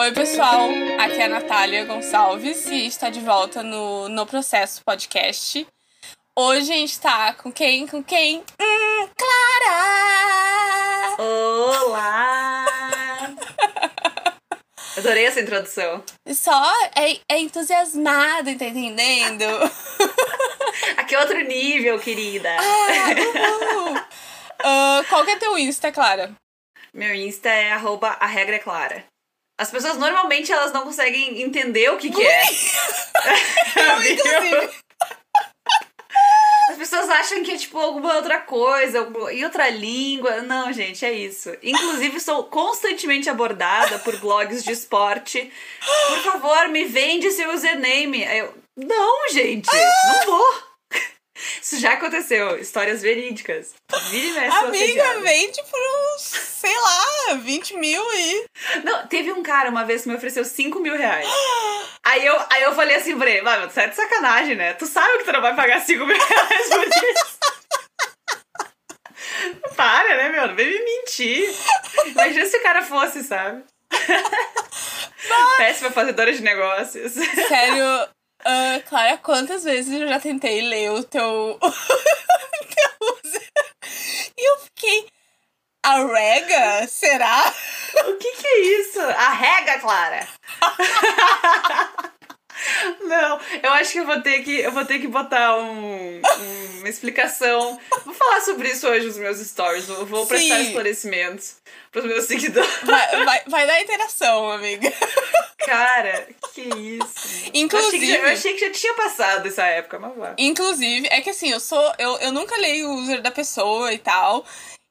Oi, pessoal. Aqui é a Natália Gonçalves e está de volta no No Processo Podcast. Hoje a gente tá com quem? Com quem? Hum, Clara! Olá! Adorei essa introdução. Só é, é entusiasmado, tá entendendo? Aqui é outro nível, querida. Ah. Ah, qual que é teu Insta, Clara? Meu Insta é arroba a regra é clara. As pessoas normalmente elas não conseguem entender o que, que é. Eu. As pessoas acham que é tipo alguma outra coisa, em outra língua. Não, gente, é isso. Inclusive, sou constantemente abordada por blogs de esporte. Por favor, me vende seu username. Eu, não, gente, não vou. Isso já aconteceu. Histórias verídicas. Vira e mexe, Amiga, vende por uns, sei lá, 20 mil e. Não, teve um cara uma vez que me ofereceu 5 mil reais. Aí eu, aí eu falei assim pra ele, mano, tu é de sacanagem, né? Tu sabe que tu não vai pagar 5 mil reais por isso. Para, né, meu? Não vem me mentir. Imagina se o cara fosse, sabe? Péssima fazedora de negócios. Sério, ah, Clara, quantas vezes eu já tentei ler o teu. E eu fiquei. A rega? Será? O que que é isso? Arrega, Clara! Não, eu acho que eu vou ter que, eu vou ter que botar um, um- uma explicação. Vou falar sobre isso hoje nos meus stories. Vou, vou prestar Sim. esclarecimentos pros meus seguidores. Vai, vai, vai dar interação, amiga. Cara, que isso. Inclusive- Eu achei, que já, eu achei que já tinha passado essa época, mas vai. Inclusive, é que assim, eu sou. Eu, eu nunca leio o user da pessoa e tal.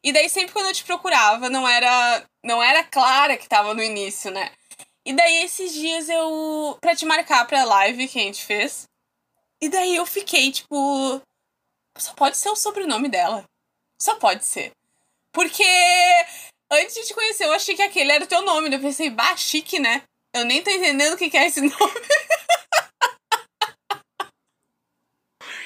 E daí sempre quando eu te procurava, não era. Não era Clara que tava no início, né? E daí esses dias eu. pra te marcar pra live que a gente fez. E daí eu fiquei, tipo. Só pode ser o sobrenome dela. Só pode ser. Porque antes de te conhecer, eu achei que aquele era o teu nome. daí Eu pensei, bah, chique, né? Eu nem tô entendendo o que que é esse nome.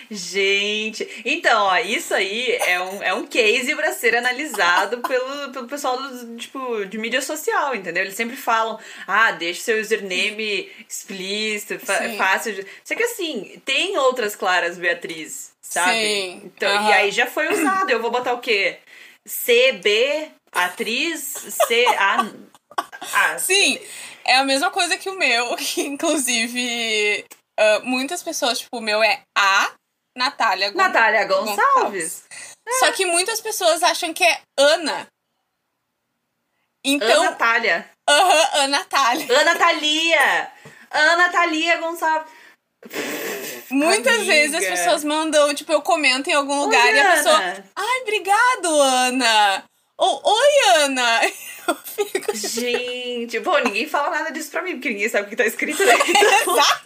Gente, então, ó, isso aí é um, é um case pra ser analisado pelo, pelo pessoal do, tipo, de mídia social, entendeu? Eles sempre falam, ah, deixa seu username explícito, Sim. fácil de... Só que assim, tem outras Claras Beatriz, sabe? Sim, Então, aham. E aí já foi usado, eu vou botar o quê? CB, atriz, C, A... Ah, Sim, é a mesma coisa que o meu, que inclusive ah, muitas pessoas, tipo, o meu é a Natália Gon- Natália Gonçalves. Só que muitas pessoas acham que é Ana. Então, Ana Natália. aham, Ana Natália. Ana Thalia! Ana Thalia Gonçalves. Muitas Amiga. vezes as pessoas mandam, tipo, eu comento em algum lugar Oi, e a pessoa, Ana. ai, obrigado, Ana. Ou, oi, Ana. Eu fico, Gente, pô, ninguém fala nada disso pra mim, porque ninguém sabe o que tá escrito aí. Então, exato.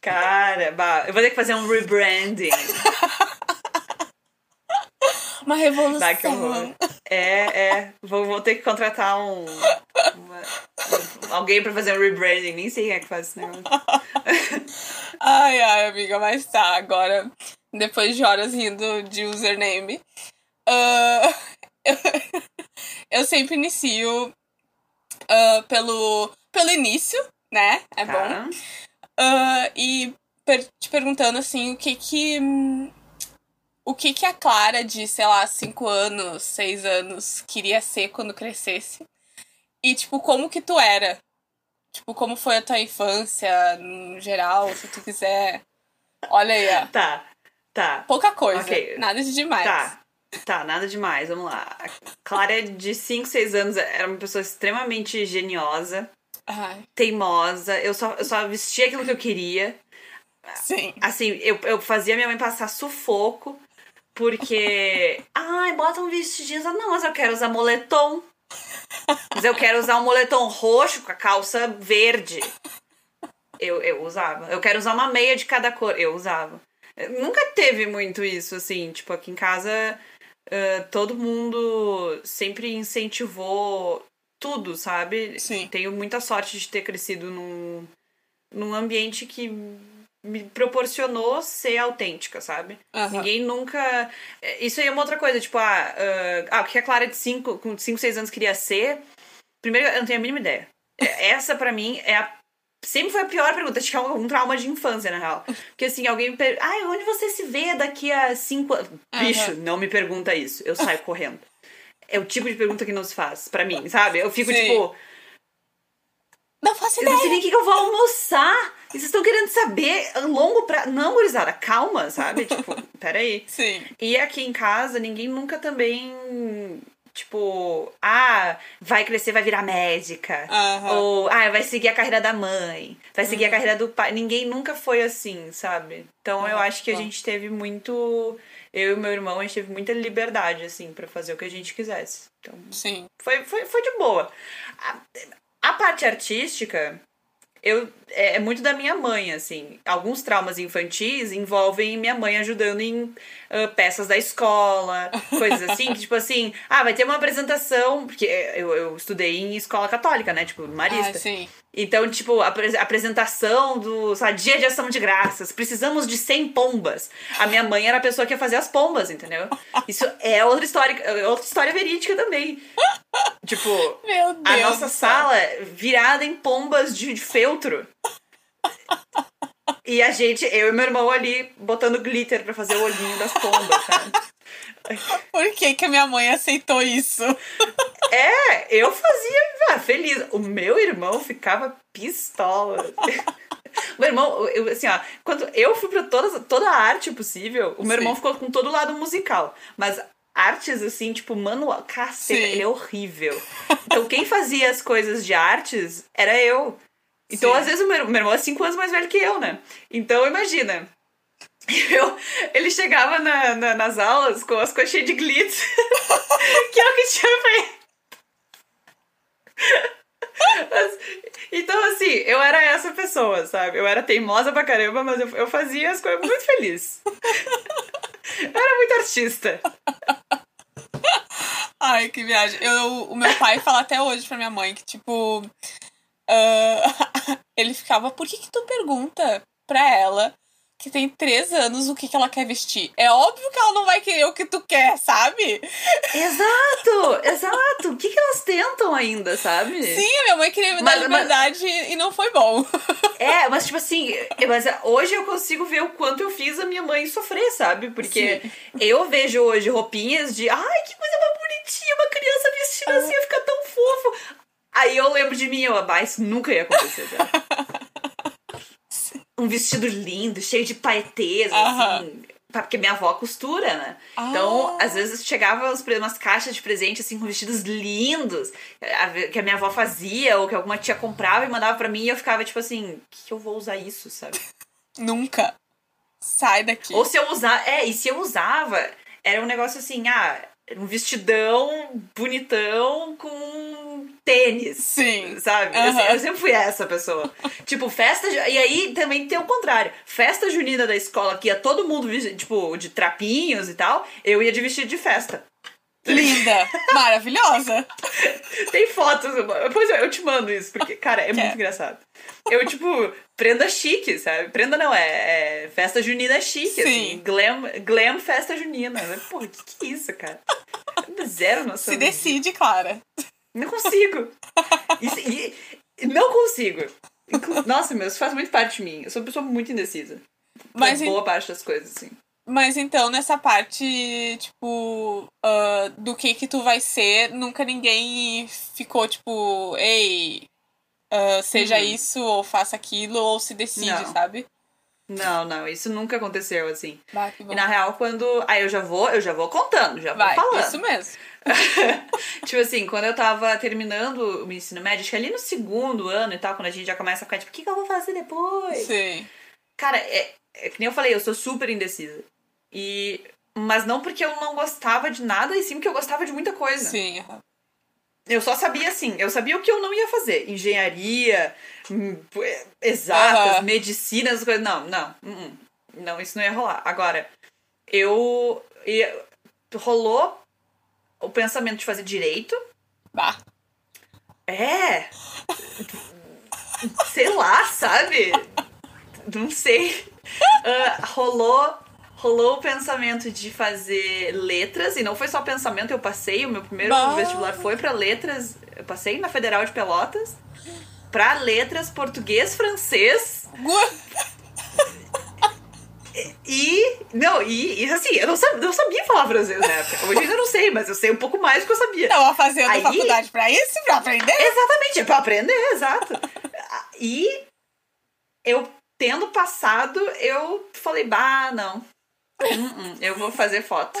Cara, bah, eu vou ter que fazer um rebranding. Uma revolução. Bah, que horror. É, é. Vou, vou ter que contratar um. uma- um- alguém pra fazer um rebranding. Nem sei quem é que faz esse negócio. Ai, ai, amiga, mas tá, agora, depois de horas rindo de username, ah, eu, sempre inicio ah, pelo, pelo início, né? É bom. Ah, e per- te perguntando, assim, o que que... O que que a Clara de, sei lá, 5 anos, 6 anos queria ser quando crescesse? E, tipo, como que tu era? Tipo, como foi a tua infância, no geral, se tu quiser. Olha aí, ó. Tá, tá. Pouca coisa. Ok. Nada de demais. Tá. Tá, nada demais, vamos lá. A Clara, de 5, 6 anos, era uma pessoa extremamente geniosa, Ai, teimosa. Eu só, eu só vestia aquilo que eu queria. sim. Assim, eu, eu fazia minha mãe passar sufoco, porque. Ai, bota um vestidinho. Não, mas eu quero usar moletom. Mas eu quero usar um moletom roxo com a calça verde. Eu, eu usava. Eu quero usar uma meia de cada cor. Eu usava. Nunca teve muito isso, assim. Tipo, aqui em casa, eh, todo mundo sempre incentivou tudo, sabe? Sim. Tenho muita sorte de ter crescido num, num ambiente que me proporcionou ser autêntica, sabe? Aham. Ninguém nunca. Isso aí é uma outra coisa, tipo, ah, ah, ah, o que a Clara de 5, com 5, 6 anos queria ser. Primeiro, eu não tenho a mínima ideia. É, essa, pra mim, é a. Sempre foi a pior pergunta. Acho que é um, um trauma de infância, na real. Porque assim, alguém me pergunta. Ai, onde você se vê daqui a cinco anos? Bicho, não me pergunta isso. Eu saio correndo. É o tipo de pergunta que não se faz pra mim, sabe? Eu fico Sim. tipo. Não faço Eu não sei ideia. nem o que, eu vou almoçar. E vocês estão querendo saber a longo prazo. Não, gurizada, calma, sabe? Tipo, peraí. Sim. E aqui em casa, ninguém nunca também. Tipo, ah, vai crescer, vai virar médica. Aham. Ou, ah, vai seguir a carreira da mãe. Vai seguir a carreira do pai. Ninguém nunca foi assim, sabe? Então eu Uhum. acho que a gente teve muito. Eu e meu irmão, a gente teve muita liberdade, assim, pra fazer o que a gente quisesse. Então, Sim. foi, foi, foi de boa. A, a parte artística, eu é, é muito da minha mãe, assim. Alguns traumas infantis envolvem minha mãe ajudando em ah, peças da escola, coisas assim, que tipo assim, ah, vai ter uma apresentação, porque eu, eu estudei em escola católica, né? Tipo, marista. Ah, sim. Então, tipo, a apre- apresentação do sabe, dia de ação de graças. Precisamos de 100 pombas. A minha mãe era a pessoa que ia fazer as pombas, entendeu? Isso é outra história, é outra história verídica também. Tipo, Meu Deus. a nossa sala virada em pombas de, de feltro. E a gente, eu e meu irmão ali, botando glitter pra fazer o olhinho das pombas, sabe? Por que, que a minha mãe aceitou isso? É, eu fazia ah, feliz. O meu irmão ficava pistola. Meu irmão, eu, assim, ó, quando eu fui pra todas, toda a arte possível, o meu Sim. irmão ficou com todo o lado musical. Mas artes, assim, tipo, manual, caceta, Sim. ele é horrível. Então, quem fazia as coisas de artes era eu. Então, Sim. às vezes, o meu, meu irmão é cinco anos mais velho que eu, né? Então, imagina. Eu, ele chegava na, na- nas aulas com as coxinhas de glitz, que é o que tinha. Mas- Então, assim, eu era essa pessoa, sabe? Eu era teimosa pra caramba, mas eu, eu fazia as coisas muito feliz. Eu era muito artista. Ai, que viagem. Eu, o meu pai fala até hoje pra minha mãe que, tipo. ah, ele ficava, por que, que tu pergunta pra ela que tem três anos o que, que ela quer vestir? É óbvio que ela não vai querer o que tu quer, sabe? Exato, exato. O que, que elas tentam ainda, sabe? Sim, a minha mãe queria me dar Mas- mas- liberdade e não foi bom. É, mas tipo assim, mas hoje eu consigo ver o quanto eu fiz a minha mãe sofrer, sabe? Porque eu vejo hoje roupinhas de ai, que coisa mais bonitinha, uma criança vestida assim, ia ficar tão fofo. Aí eu lembro de mim, eu, ah, isso nunca ia acontecer? Um vestido lindo, cheio de paetês, Aham. assim. Porque minha avó costura, né? Então, Ah. às vezes chegava umas caixas de presente, assim, com vestidos lindos, que a minha avó fazia, ou que alguma tia comprava e mandava pra mim, e eu ficava tipo assim, o que, que eu vou usar isso, sabe? Nunca. Sai daqui. Ou se eu usar, é, e se eu usava, era um negócio assim, ah, um vestidão bonitão com tênis. Sim. Sabe? Eu, Aham. eu sempre fui essa pessoa. tipo, festa. E aí também tem o contrário. Festa junina da escola, que ia todo mundo, tipo, de trapinhos e tal, eu ia de vestido de festa. Linda. Maravilhosa. Tem fotos, depois eu, eu te mando isso, porque, cara, é muito engraçado. Eu, tipo, prenda chique, sabe? Prenda não, é, é festa junina chique, Sim. assim. Glam, glam festa junina. Porra, que que é isso, cara? Zero noção. Se decide, Clara. Não consigo. E- e não consigo. Nossa, meu, isso faz muito parte de mim. Eu sou uma pessoa muito indecisa. Mas, Mas boa parte das coisas, assim. mas então, nessa parte, tipo, ah, do que que tu vai ser, nunca ninguém ficou, tipo, ei, ah, seja Uhum. isso, ou faça aquilo, ou se decide, Não. sabe? Não, não, isso nunca aconteceu, assim. Bom. E na real, quando. Aí eu já vou, eu já vou contando, já vou Vai, falando. isso mesmo. tipo assim, quando eu tava terminando o ensino médio, acho que ali no segundo ano e tal, quando a gente já começa a ficar tipo, o que, que eu vou fazer depois? Sim. Cara, é, é que nem eu falei, eu sou super indecisa. E. Mas não porque eu não gostava de nada, e sim porque eu gostava de muita coisa. Sim. Eu só sabia assim, eu sabia o que eu não ia fazer. Engenharia, hum, é, exatas, medicina, essas coisas. Não, não. hum, hum. Não, isso não ia rolar. Agora, eu. ia- rolou o pensamento de fazer direito. Bah. É. Sei lá, sabe? Não sei. Ah, rolou. Rolou o pensamento de fazer letras, e não foi só pensamento, eu passei, o meu primeiro Bah. vestibular foi pra letras, eu passei na Federal de Pelotas, pra letras português, francês, e, não, e, e assim, eu não sabia, não sabia falar francês na época, hoje eu ainda não sei, mas eu sei um pouco mais do que eu sabia. Tava fazendo Aí- faculdade pra isso? Pra aprender? Exatamente, é pra aprender, exato. E eu, tendo passado, eu falei, bah, não. Hum, hum, eu vou fazer foto.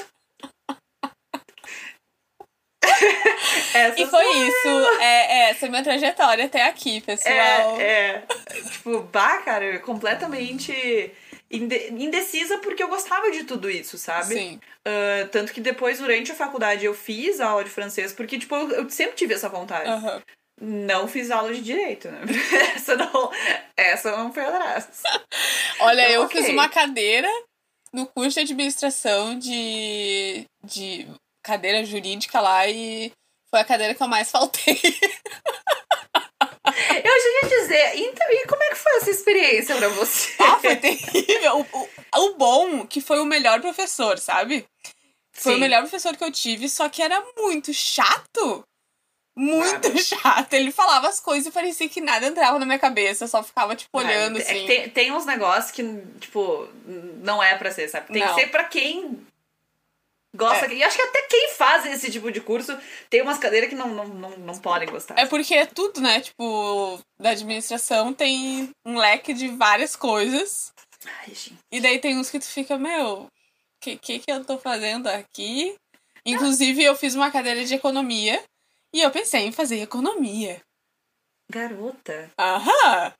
Essa E foi isso. É, é, essa é a minha trajetória até aqui, pessoal. É, é. Tipo, bah, cara, completamente inde- indecisa porque eu gostava de tudo isso, sabe? Sim. Ah, tanto que depois, durante a faculdade, eu fiz aula de francês, porque, tipo, eu, eu sempre tive essa vontade. Aham. Não fiz aula de direito, né? essa não, essa não foi atrás. Olha, Então, eu ok. fiz uma cadeira no curso de administração de, de cadeira jurídica lá e foi a cadeira que eu mais faltei. Eu já ia dizer, então, e como é que foi essa experiência pra você? Ah, foi terrível. O, o, o bom que foi o melhor professor, sabe? Foi Sim. o melhor professor que eu tive, só que era muito chato. Muito Ah, chato. Ele falava as coisas e parecia que nada entrava na minha cabeça. Eu só ficava, tipo, Ah, olhando é assim. Tem, tem uns negócios que, tipo, não é pra ser, sabe? Tem Não. que ser pra quem gosta. É. E acho que até quem faz esse tipo de curso tem umas cadeiras que não, não, não, não podem gostar. É porque é tudo, né? Tipo, da administração tem um leque de várias coisas. Ai, gente. E daí tem uns que tu fica, meu, o que, que que eu tô fazendo aqui? Inclusive, eu fiz uma cadeira de economia e eu pensei em fazer economia. Garota. Aham!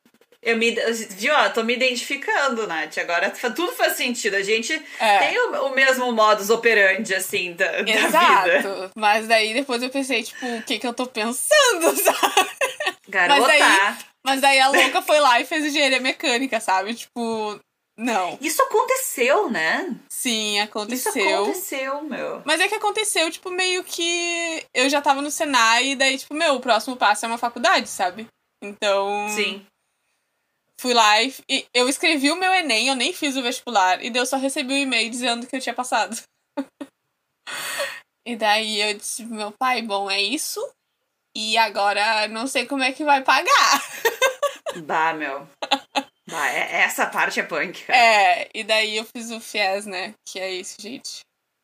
Eu me, viu, ó, tô me identificando, Nath. Agora tudo faz sentido. A gente É. tem o, o mesmo modus operandi, assim, da, da vida. Exato. Mas daí depois eu pensei, tipo, o que que eu tô pensando, sabe? Garota. Mas aí- Mas daí a louca foi lá e fez engenharia mecânica, sabe? Tipo, não. Isso aconteceu, né? Sim, Isso aconteceu. aconteceu, meu. Mas é que aconteceu, tipo, meio que eu já tava no Senai e daí, tipo, meu, o próximo passo é uma faculdade, sabe? Então. Sim. Fui lá e, e eu escrevi o meu Enem, eu nem fiz o vestibular, e daí eu só recebi um e-mail dizendo que eu tinha passado. e daí eu disse meu pai, bom, é isso. E agora não sei como é que vai pagar. Bah, meu. Bah, é- essa parte é punk, cara. É, e daí eu fiz o FIES, né? Que é isso, gente.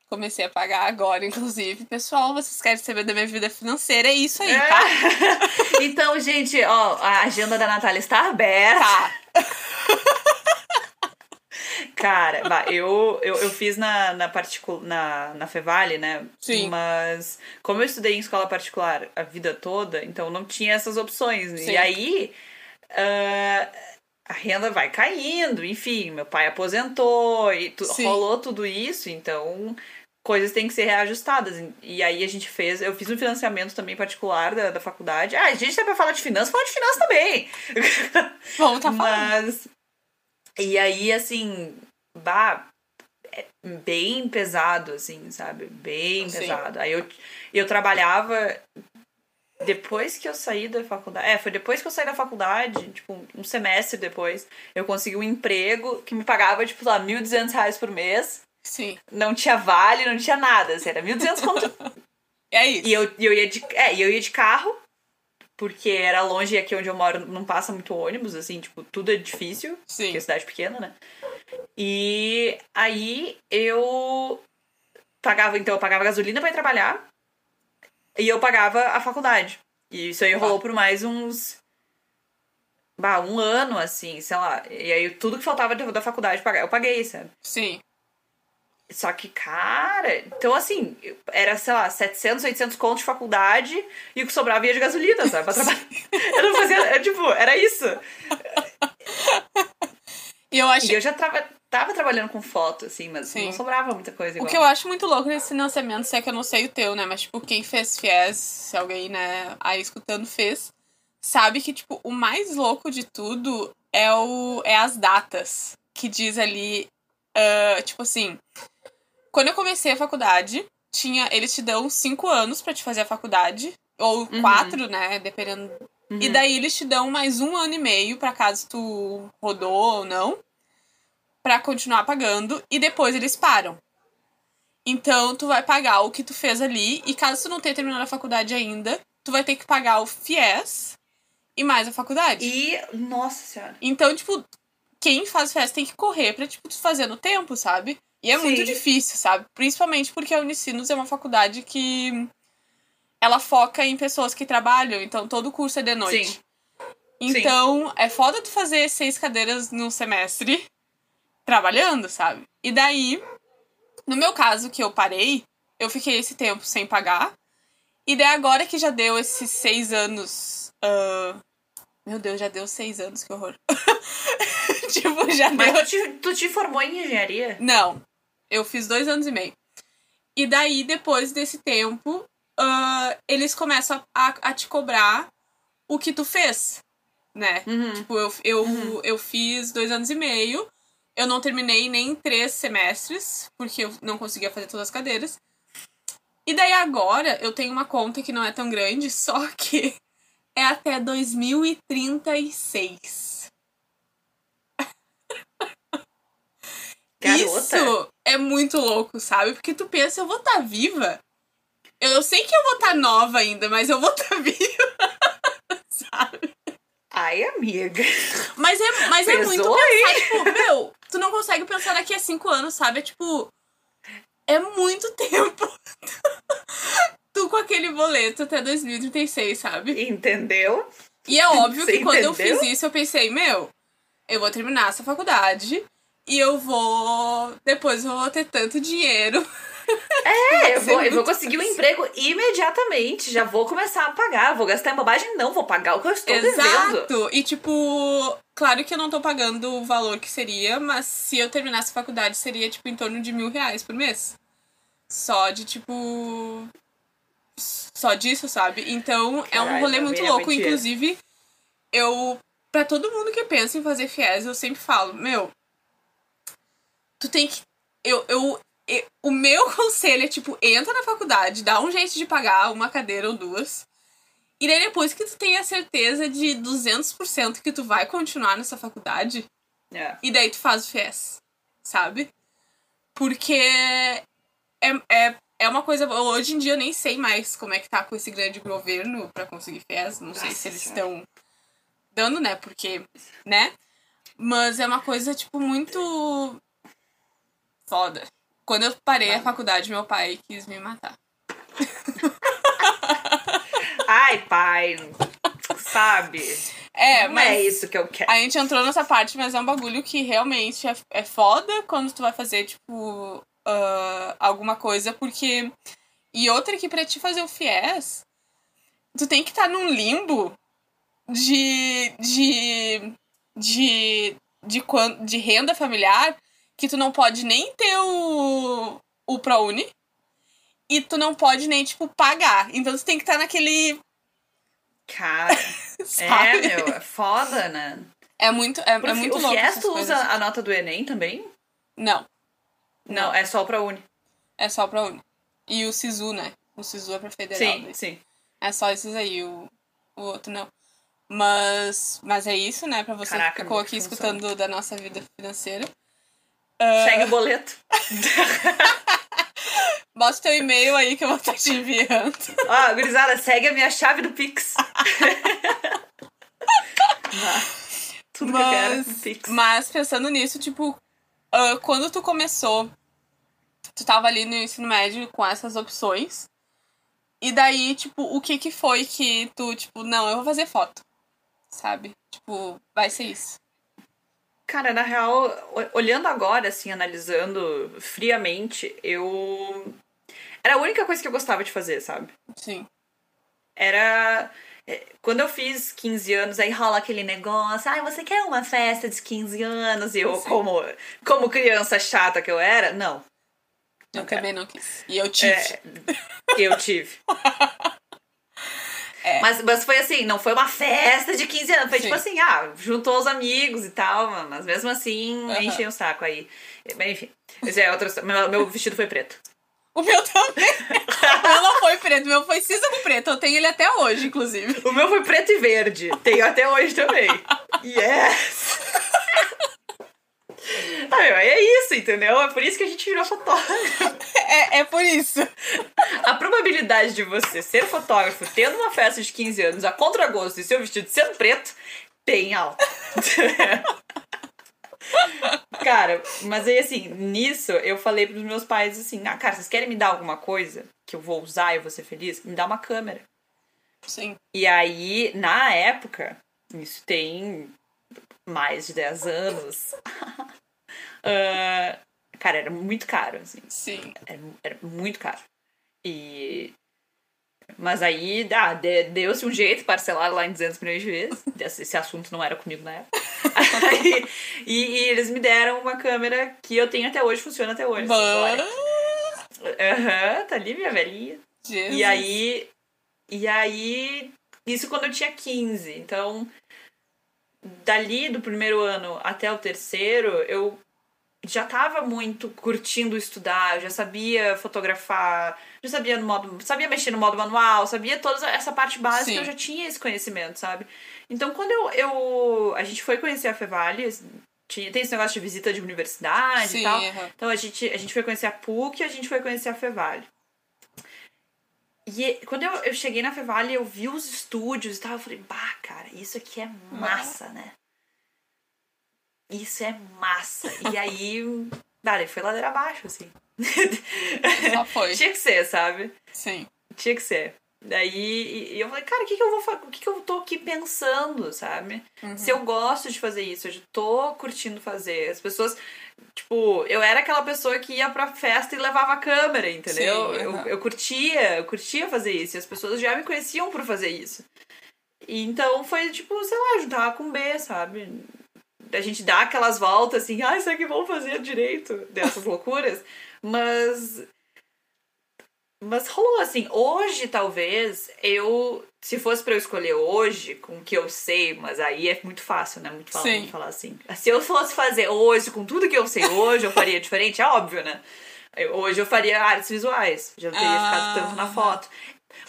Comecei a pagar agora, inclusive. Pessoal, vocês querem saber da minha vida financeira? É isso aí, tá? É. então, gente, ó, a agenda da Natália está aberta. Tá. Cara, bah, eu, eu, eu fiz na, na, particu na, na Fevale, né? Sim. Mas como eu estudei em escola particular a vida toda, então não tinha essas opções. Sim. E aí ah, a renda vai caindo, enfim, meu pai aposentou e tu- rolou tudo isso, então coisas têm que ser reajustadas. E aí a gente fez, eu fiz um financiamento também particular da, da faculdade. Ah, a gente tá pra falar de finanças, fala de finanças também. Vamos tá falando. Mas. E aí, assim, bah, é bem pesado, assim, sabe? Bem Sim. pesado. Aí eu, eu trabalhava. Depois que eu saí da faculdade. É, foi depois que eu saí da faculdade, tipo, um semestre depois, eu consegui um emprego que me pagava, tipo, lá, 1.200 reais por mês. Sim. Não tinha vale, não tinha nada. Assim, era 1.200 conto É isso. e eu, eu ia de. É, e eu ia de carro, porque era longe e aqui onde eu moro não passa muito ônibus, assim, tipo, tudo é difícil, Sim. porque é cidade pequena, né? E aí eu pagava, então eu pagava gasolina pra ir trabalhar e eu pagava a faculdade. E isso aí rolou por mais uns. Bah, um ano, assim, sei lá. E aí tudo que faltava da da faculdade eu paguei, sabe? Sim. Só que, cara, então assim, era, sei lá, 700, 800 contos de faculdade e o que sobrava ia de gasolina, sabe? Pra trabalhar. Eu não fazia, tipo, era isso. E eu acho E eu já tava, tava trabalhando com foto, assim, mas Sim. não sobrava muita coisa O igual. que eu acho muito louco nesse financiamento, se é que eu não sei o teu, né? Mas, tipo, quem fez FIES, se alguém, né, aí escutando fez, sabe que, tipo, o mais louco de tudo é, o, é as datas. Que diz ali, ah, tipo assim, quando eu comecei a faculdade, tinha, eles te dão cinco anos pra te fazer a faculdade, ou Uhum. quatro, né, dependendo. E Uhum. daí eles te dão mais um ano e meio pra caso tu rodou ou não. Pra continuar pagando e depois eles param. Então, tu vai pagar o que tu fez ali e caso tu não tenha terminado a faculdade ainda, tu vai ter que pagar o FIES e mais a faculdade. E, nossa senhora. Então, tipo, quem faz festa tem que correr pra, tipo, tu fazer no tempo, sabe? E é Sim. muito difícil, sabe? Principalmente porque a Unicinos é uma faculdade que ela foca em pessoas que trabalham, então todo curso é de noite. Sim. Então, é foda tu fazer seis cadeiras num semestre trabalhando, sabe? E daí, no meu caso, que eu parei, eu fiquei esse tempo sem pagar. E daí, agora que já deu esses seis anos. ah, Meu Deus, já deu seis anos, que horror. tipo, já Mas deu. tu te, tu te formou em engenharia? Não, eu fiz dois anos e meio. E daí, depois desse tempo, ah, eles começam a, a te cobrar o que tu fez, né? Uhum. Tipo, eu, eu, eu fiz dois anos e meio. Eu não terminei nem três semestres, porque eu não conseguia fazer todas as cadeiras. E daí agora eu tenho uma conta que não é tão grande, só que é até 2036. Garota. Isso é muito louco, sabe? Porque tu pensa, eu vou estar viva. Eu, eu sei que eu vou estar nova ainda, mas eu vou estar viva. sabe? Ai, amiga. Mas é, mas é muito aí. pensar, tipo, meu, tu não consegue pensar daqui a cinco anos, sabe? É tipo. É muito tempo. tu com aquele boleto até 2036, sabe? Entendeu? E é óbvio Você que quando eu entendeu? fiz isso, eu pensei, meu, eu vou terminar essa faculdade e eu vou. Depois eu vou ter tanto dinheiro. É, eu vou, eu vou conseguir um emprego imediatamente. Já vou começar a pagar. Vou gastar em bobagem? Não, vou pagar o que eu estou devendo. Exato! E tipo, claro que eu não tô pagando o valor que seria, mas se eu terminasse a faculdade seria tipo em torno de mil reais por mês. Só de tipo. Só disso, sabe? Então é um Caralho, rolê muito é louco. dinheiro. Inclusive, eu. Pra todo mundo que pensa em fazer FIES, eu sempre falo, meu. Tu tem que. Eu, eu- o meu conselho é, tipo, entra na faculdade, dá um jeito de pagar uma cadeira ou duas. E daí depois que tu tem a certeza de 200% que tu vai continuar nessa faculdade, É. e daí tu faz o FIES, sabe? Porque é, é, é uma coisa. Hoje em dia eu nem sei mais como é que tá com esse grande governo pra conseguir FIES. Não sei Nossa se eles estão dando, né? Porque, né? Mas é uma coisa, tipo, muito foda. Quando eu parei a faculdade, meu pai quis me matar. Ai, pai. Sabe? É, Não mas. é isso que eu quero. A gente entrou nessa parte, mas é um bagulho que realmente é, é foda quando tu vai fazer, tipo, ah, alguma coisa, porque. E outra que pra te fazer o FIES, tu tem que estar num limbo de. de. de. de, quan- de renda familiar que tu não pode nem ter o. o ProUni. E tu não pode nem, tipo, pagar. Então tu tem que estar naquele. Cara, é, meu, é foda, né? É muito, é, é muito o louco. FIES essas tu coisas. usa a nota do Enem também? Não. Não, é só pra Uni. É só pra Uni. E o Sisu, né? O Sisu é pra federal. Sim, daí. sim. É só esses aí, o, o outro não. Mas, mas é isso, né? Pra você Caraca, que ficou aqui funciona? escutando da nossa vida financeira. Segue o boleto. Bota o teu e-mail aí que eu vou estar te enviando. Ó, gurizada, segue a minha chave do Pix. Ah, Tudo que eu quero um Mas, Pix. mas pensando nisso, tipo, ah, quando tu começou, tu tava ali no ensino médio com essas opções. E daí, tipo, o que que foi que tu, tipo, não, eu vou fazer foto. Sabe? Tipo, vai ser isso. Cara, na real, olhando agora, assim, analisando friamente, eu. Era a única coisa que eu gostava de fazer, sabe? Sim. Era. é, Quando eu fiz 15 anos, aí rola aquele negócio, ai, você quer uma festa de 15 anos? E eu, Sim. como, como criança chata que eu era, não. Eu Não quero. também não quis. E eu tive. É, eu tive. É. Mas, mas foi assim, não foi uma festa de 15 anos. Foi Sim. tipo assim, ah, juntou os amigos e tal, mas mesmo assim, Aham. enchem o saco aí. Mas, enfim, esse é outro, meu, meu vestido foi preto. O meu também. o meu não foi preto, o meu foi cinza com preto. Eu tenho ele até hoje, inclusive. O meu foi preto e verde. Tenho até hoje também. Yes! Tá, meu, é isso, entendeu? É por isso que a gente virou fotógrafo. É, é por isso. A probabilidade de você ser fotógrafo tendo uma festa de 15 anos a contragosto e seu vestido sendo preto, bem alta. cara, mas aí assim, nisso eu falei pros meus pais assim: ah, cara, vocês querem me dar alguma coisa que eu vou usar e eu vou ser feliz? Me dá uma câmera. Sim. E aí, na época, isso tem mais de 10 anos. uh, cara, era muito caro, assim. Sim. Era, era muito caro. E. Mas aí, ah, de, deu-se um jeito, parcelar lá em 200 milhões de vezes. Esse, esse assunto não era comigo na época. aí, e, e, eles me deram uma câmera que eu tenho até hoje, funciona até hoje. Aham, uhum, tá ali minha velhinha. Jesus. E aí. E aí. Isso quando eu tinha 15. Então, dali do primeiro ano até o terceiro, eu já estava muito curtindo estudar, já sabia fotografar, já sabia no modo, sabia mexer no modo manual, sabia toda essa parte básica, Sim. eu já tinha esse conhecimento, sabe? Então quando eu, eu a gente foi conhecer a Fevale, tinha, tem esse negócio de visita de universidade Sim, e tal. Uhum. Então a gente, a gente foi conhecer a PUC e a gente foi conhecer a Fevale. E quando eu, eu cheguei na Fevale, eu vi os estúdios e tal, eu falei, bah, cara, isso aqui é massa, né? Isso é massa. E aí, cara, foi ladeira abaixo, assim. Só foi. Tinha que ser, sabe? Sim. Tinha que ser. Daí e eu falei, cara, o que, que eu vou fazer? O que, que eu tô aqui pensando, sabe? Uhum. Se eu gosto de fazer isso, eu tô curtindo fazer. As pessoas, tipo, eu era aquela pessoa que ia pra festa e levava a câmera, entendeu? Sim, uhum. eu, eu curtia, eu curtia fazer isso. E as pessoas já me conheciam por fazer isso. E então foi, tipo, sei lá, juntar com B, sabe? A gente dá aquelas voltas assim, ah, será que vão fazer direito dessas loucuras? Mas mas rolou assim, hoje talvez eu, se fosse para eu escolher hoje, com o que eu sei, mas aí é muito fácil, né? Muito fácil Sim. falar assim. Se eu fosse fazer hoje, com tudo que eu sei hoje, eu faria diferente, é óbvio, né? Hoje eu faria artes visuais, já não teria ah. ficado tanto na foto.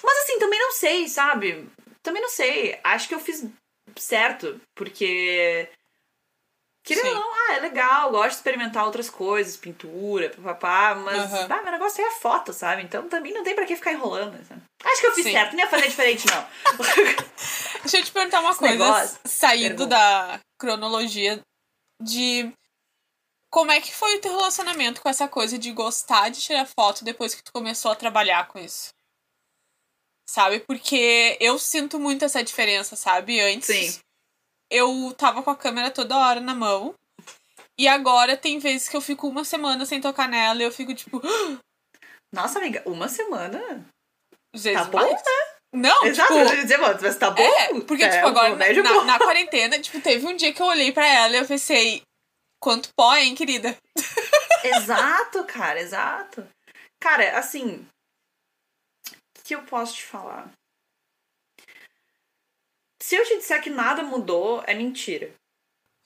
Mas assim, também não sei, sabe? Também não sei. Acho que eu fiz certo, porque Querendo ou não, ah, é legal, gosto de experimentar outras coisas, pintura, papapá, mas uhum. ah, meu negócio é a foto, sabe? Então também não tem pra que ficar enrolando. Sabe? Acho que eu fiz Sim. certo, não ia fazer diferente, não. Deixa eu te perguntar uma Esse coisa, negócio, saindo pergunta. da cronologia de como é que foi o teu relacionamento com essa coisa de gostar de tirar foto depois que tu começou a trabalhar com isso? Sabe? Porque eu sinto muito essa diferença, sabe? Antes. Sim eu tava com a câmera toda hora na mão. E agora tem vezes que eu fico uma semana sem tocar nela e eu fico tipo. Nossa, amiga, uma semana? Vezes tá bom, mais? né? Não, Exato, tipo, eu dizer, mas tá bom? É, porque, é, tipo, agora, na, na, na, quarentena, tipo, teve um dia que eu olhei pra ela e eu pensei, quanto pó, hein, querida? Exato, cara, exato. Cara, assim, o que eu posso te falar? Se eu te disser que nada mudou, é mentira.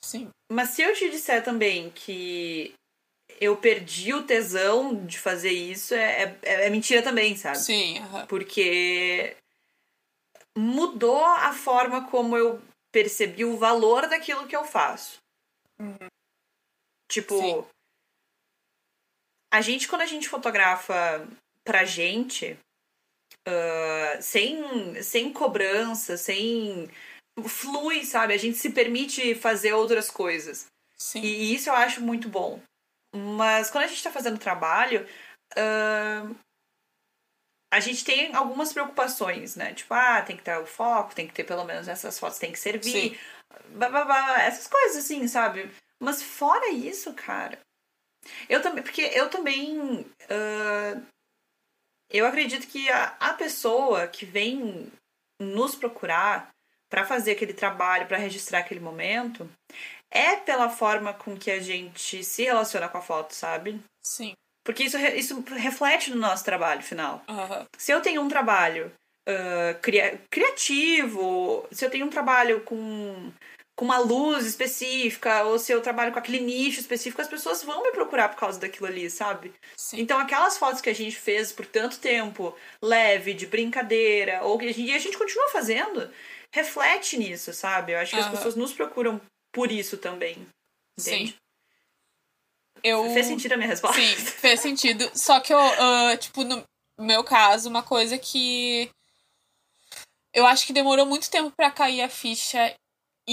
Sim. Mas se eu te disser também que eu perdi o tesão de fazer isso, é, é, é mentira também, sabe? Sim. Porque mudou a forma como eu percebi o valor daquilo que eu faço. Uhum. Tipo, Sim. a gente, quando a gente fotografa pra gente, uh, sem, sem cobrança, sem. flui, sabe? A gente se permite fazer outras coisas. Sim. E isso eu acho muito bom. Mas quando a gente tá fazendo trabalho, uh, a gente tem algumas preocupações, né? Tipo, ah, tem que ter o foco, tem que ter pelo menos essas fotos, tem que servir. essas coisas assim, sabe? Mas fora isso, cara. Eu também. Porque eu também. Uh, eu acredito que a, a pessoa que vem nos procurar para fazer aquele trabalho, para registrar aquele momento, é pela forma com que a gente se relaciona com a foto, sabe? Sim. Porque isso, isso reflete no nosso trabalho final. Uhum. Se eu tenho um trabalho uh, cria criativo, se eu tenho um trabalho com com uma luz específica, ou se eu trabalho com aquele nicho específico, as pessoas vão me procurar por causa daquilo ali, sabe? Sim. Então aquelas fotos que a gente fez por tanto tempo, leve, de brincadeira, ou que a gente, a gente continua fazendo, reflete nisso, sabe? Eu acho que uhum. as pessoas nos procuram por isso também. Entende? Sim. eu. Fez sentido a minha resposta? Sim, fez sentido. Só que eu, uh, tipo, no meu caso, uma coisa que. Eu acho que demorou muito tempo para cair a ficha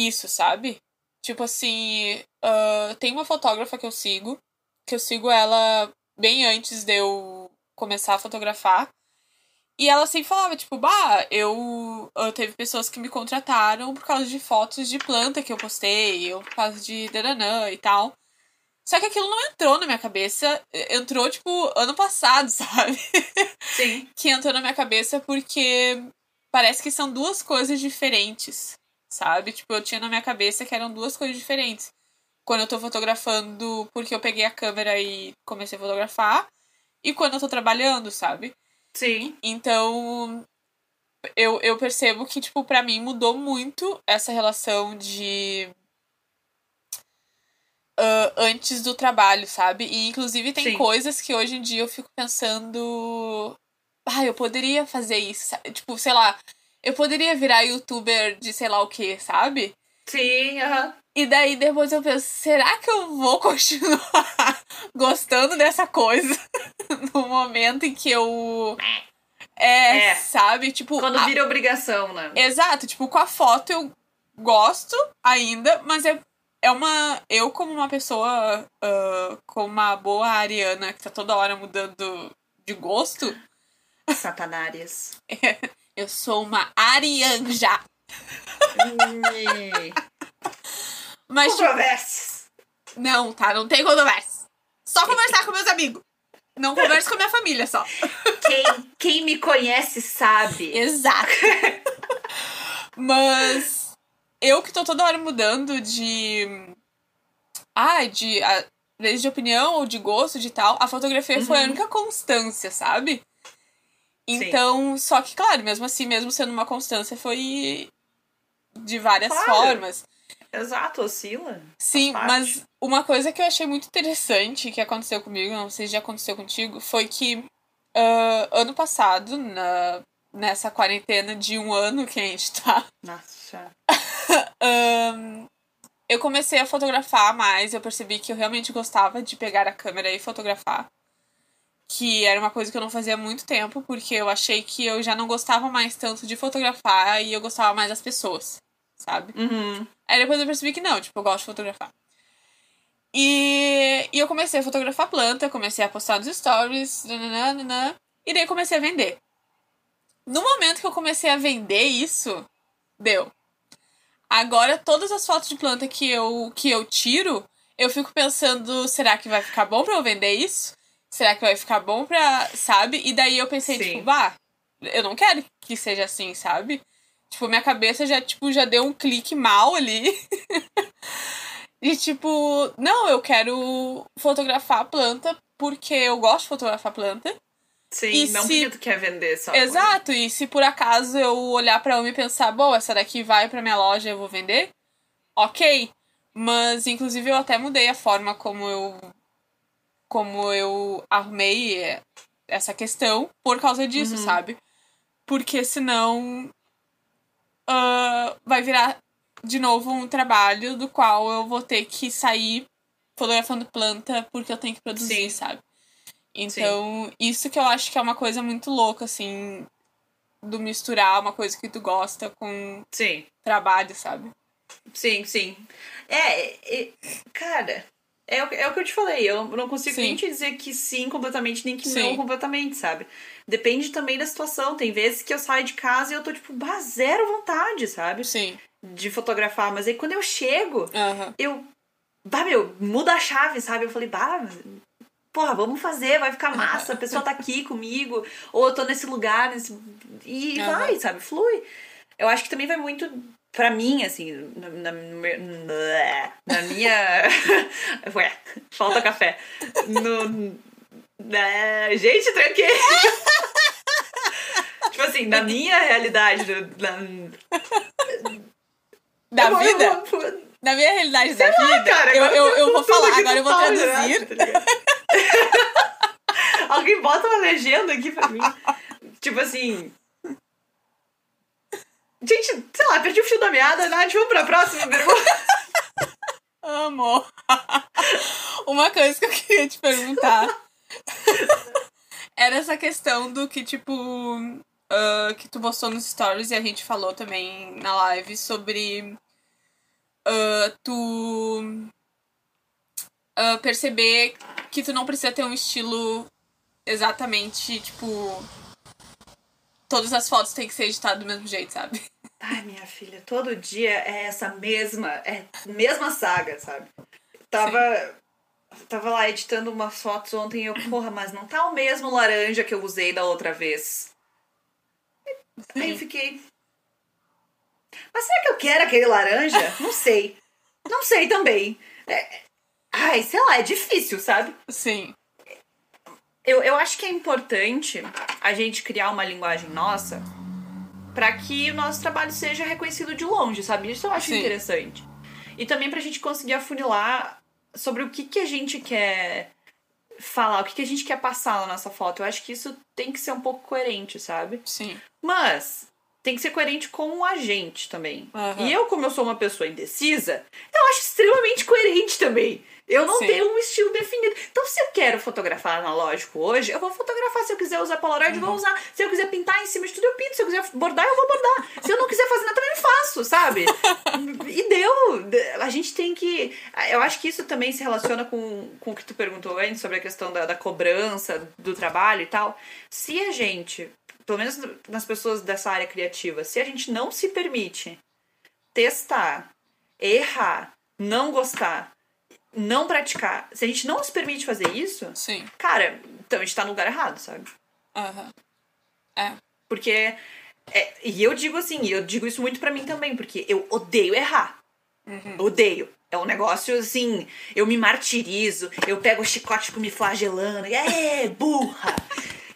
isso, sabe? Tipo assim, uh, tem uma fotógrafa que eu sigo, que eu sigo ela bem antes de eu começar a fotografar. E ela sempre falava, tipo, bah, eu, eu teve pessoas que me contrataram por causa de fotos de planta que eu postei, ou por causa de dananã e tal. Só que aquilo não entrou na minha cabeça. Entrou, tipo, ano passado, sabe? Sim. que entrou na minha cabeça porque parece que são duas coisas diferentes, sabe? Tipo, eu tinha na minha cabeça que eram duas coisas diferentes. Quando eu tô fotografando porque eu peguei a câmera e comecei a fotografar. E quando eu tô trabalhando, sabe? Sim. Então, eu, eu percebo que, tipo, pra mim mudou muito essa relação de. Uh, antes do trabalho, sabe? E inclusive tem Sim. coisas que hoje em dia eu fico pensando. Ah, eu poderia fazer isso. sabe? Tipo, sei lá, eu poderia virar youtuber de sei lá o que, sabe? Sim, aham. E daí depois eu penso, será que eu vou continuar gostando dessa coisa no momento em que eu. É, É. sabe? Tipo. Quando a- vira obrigação, né? Exato, tipo, com a foto eu gosto ainda, mas é, é uma. Eu, como uma pessoa, ah, como uma boa ariana que tá toda hora mudando de gosto, Satanárias. eu sou uma arianja. Mas, tipo, Controvérsias. não, tá? Não tem controvérsia. Só conversar com meus amigos. Não converso com a minha família só. Quem, quem me conhece sabe. Exato. Mas eu que tô toda hora mudando de. Ah, de. Às vezes de opinião ou de gosto de tal, a fotografia foi a Uhum. única constância, sabe? Então, só que, claro, mesmo assim, mesmo sendo uma constância, foi de várias Claro. formas. Exato, oscila. Sim, mas uma coisa que eu achei muito interessante que aconteceu comigo, não sei se já aconteceu contigo, foi que ah, ano passado, na, nessa quarentena de um ano que a gente tá, Nossa. ahn, eu comecei a fotografar mais, eu percebi que eu realmente gostava de pegar a câmera e fotografar. Que era uma coisa que eu não fazia há muito tempo, porque eu achei que eu já não gostava mais tanto de fotografar e eu gostava mais das pessoas, sabe? Uhum. Aí depois eu percebi que não, tipo, eu gosto de fotografar. E, e eu comecei a fotografar planta, comecei a postar nos stories, nananana, e daí comecei a vender. No momento que eu comecei a vender isso, deu. Agora, todas as fotos de planta que eu, que eu tiro, eu fico pensando, será que vai ficar bom pra eu vender isso? Será que vai ficar bom pra, sabe? E daí eu pensei, Sim. tipo, bah, eu não quero que seja assim, sabe? Tipo, minha cabeça já, tipo, já deu um clique mal ali. e, tipo, não, eu quero fotografar a planta porque eu gosto de fotografar planta. Sim, E não se- porque tu quer vender só. Exato, e se por acaso eu olhar pra uma e pensar, bom, essa daqui vai pra minha loja e eu vou vender, ok. Mas, inclusive, eu até mudei a forma como eu. Como eu arrumei eh, essa questão por causa disso, Uhum. sabe? Porque senão. ah, vai virar de novo um trabalho do qual eu vou ter que sair fotografando planta porque eu tenho que produzir, Sim. sabe? Então, isso que eu acho que é uma coisa muito louca, assim, do misturar uma coisa que tu gosta com Sim, trabalho, sabe? sim, sim. É, é, cara, é, o- é o que eu te falei. Eu não consigo Sim. nem te dizer que sim completamente, nem que Sim. não completamente, sabe? Depende também da situação. Tem vezes que eu saio de casa e eu tô, tipo, bah, zero vontade, sabe? Sim. De fotografar. Mas aí quando eu chego, eu. Bah, meu, muda a chave, sabe? Eu falei, bah, porra, vamos fazer, vai ficar massa, a pessoa tá aqui comigo, ou eu tô nesse lugar, nesse. E vai, sabe? Flui. Eu acho que também vai muito. Pra mim, assim, na, na, na- minha. Ué, falta café. No. na- gente, tranquei! tipo assim, na minha realidade. Na, Da Eu vida? vou- Na minha realidade da Sei lá, vida, cara, eu, eu, eu vou falar, agora eu vou traduzir. tá? Alguém bota uma legenda aqui pra mim. tipo assim. Gente, sei lá, perdi o fio da meada, Nath, vamos pra próxima pergunta. Amo. Uma coisa que eu queria te perguntar era essa questão do que, tipo, uh, que tu postou nos stories e a gente falou também na live sobre uh, tu uh, perceber que tu não precisa ter um estilo exatamente, tipo. Todas as fotos têm que ser editadas do mesmo jeito, sabe? Ai, minha filha, todo dia é essa mesma, é mesma saga, sabe? Tava, tava lá editando umas fotos ontem e eu, porra, mas não tá o mesmo laranja que eu usei da outra vez. Sim. Aí eu fiquei. Mas será que eu quero aquele laranja? Não sei. Não sei também. É... Ai, sei lá, é difícil, sabe? Sim. Eu, eu acho que é importante a gente criar uma linguagem nossa para que o nosso trabalho seja reconhecido de longe, sabe? Isso eu acho Sim. interessante. E também pra gente conseguir afunilar sobre o que, que a gente quer falar, o que, que a gente quer passar na nossa foto. Eu acho que isso tem que ser um pouco coerente, sabe? Sim. Mas tem que ser coerente com a gente também. Uhum. E eu, como eu sou uma pessoa indecisa, eu acho extremamente coerente também. Eu não Sim. tenho um estilo definido. Então, se eu quero fotografar analógico hoje, eu vou fotografar. Se eu quiser usar Polaroid, uhum. eu vou uhum. usar. Se eu quiser pintar em cima de tudo, eu pinto. Se eu quiser bordar, eu vou bordar. Se eu não quiser fazer nada, também faço, sabe? e deu. A gente tem que. Eu acho que isso também se relaciona com, com o que tu perguntou antes sobre a questão da, da cobrança do trabalho e tal. Se a gente, pelo menos nas pessoas dessa área criativa, se a gente não se permite testar, errar, não gostar não praticar, se a gente não se permite fazer isso, Sim. cara, então a gente tá no lugar errado, sabe? Uhum. É. Porque. É, e eu digo assim, eu digo isso muito para mim também, porque eu odeio errar. Uhum. Odeio. É um negócio assim, eu me martirizo, eu pego o chicote, fico me flagelando. É, burra!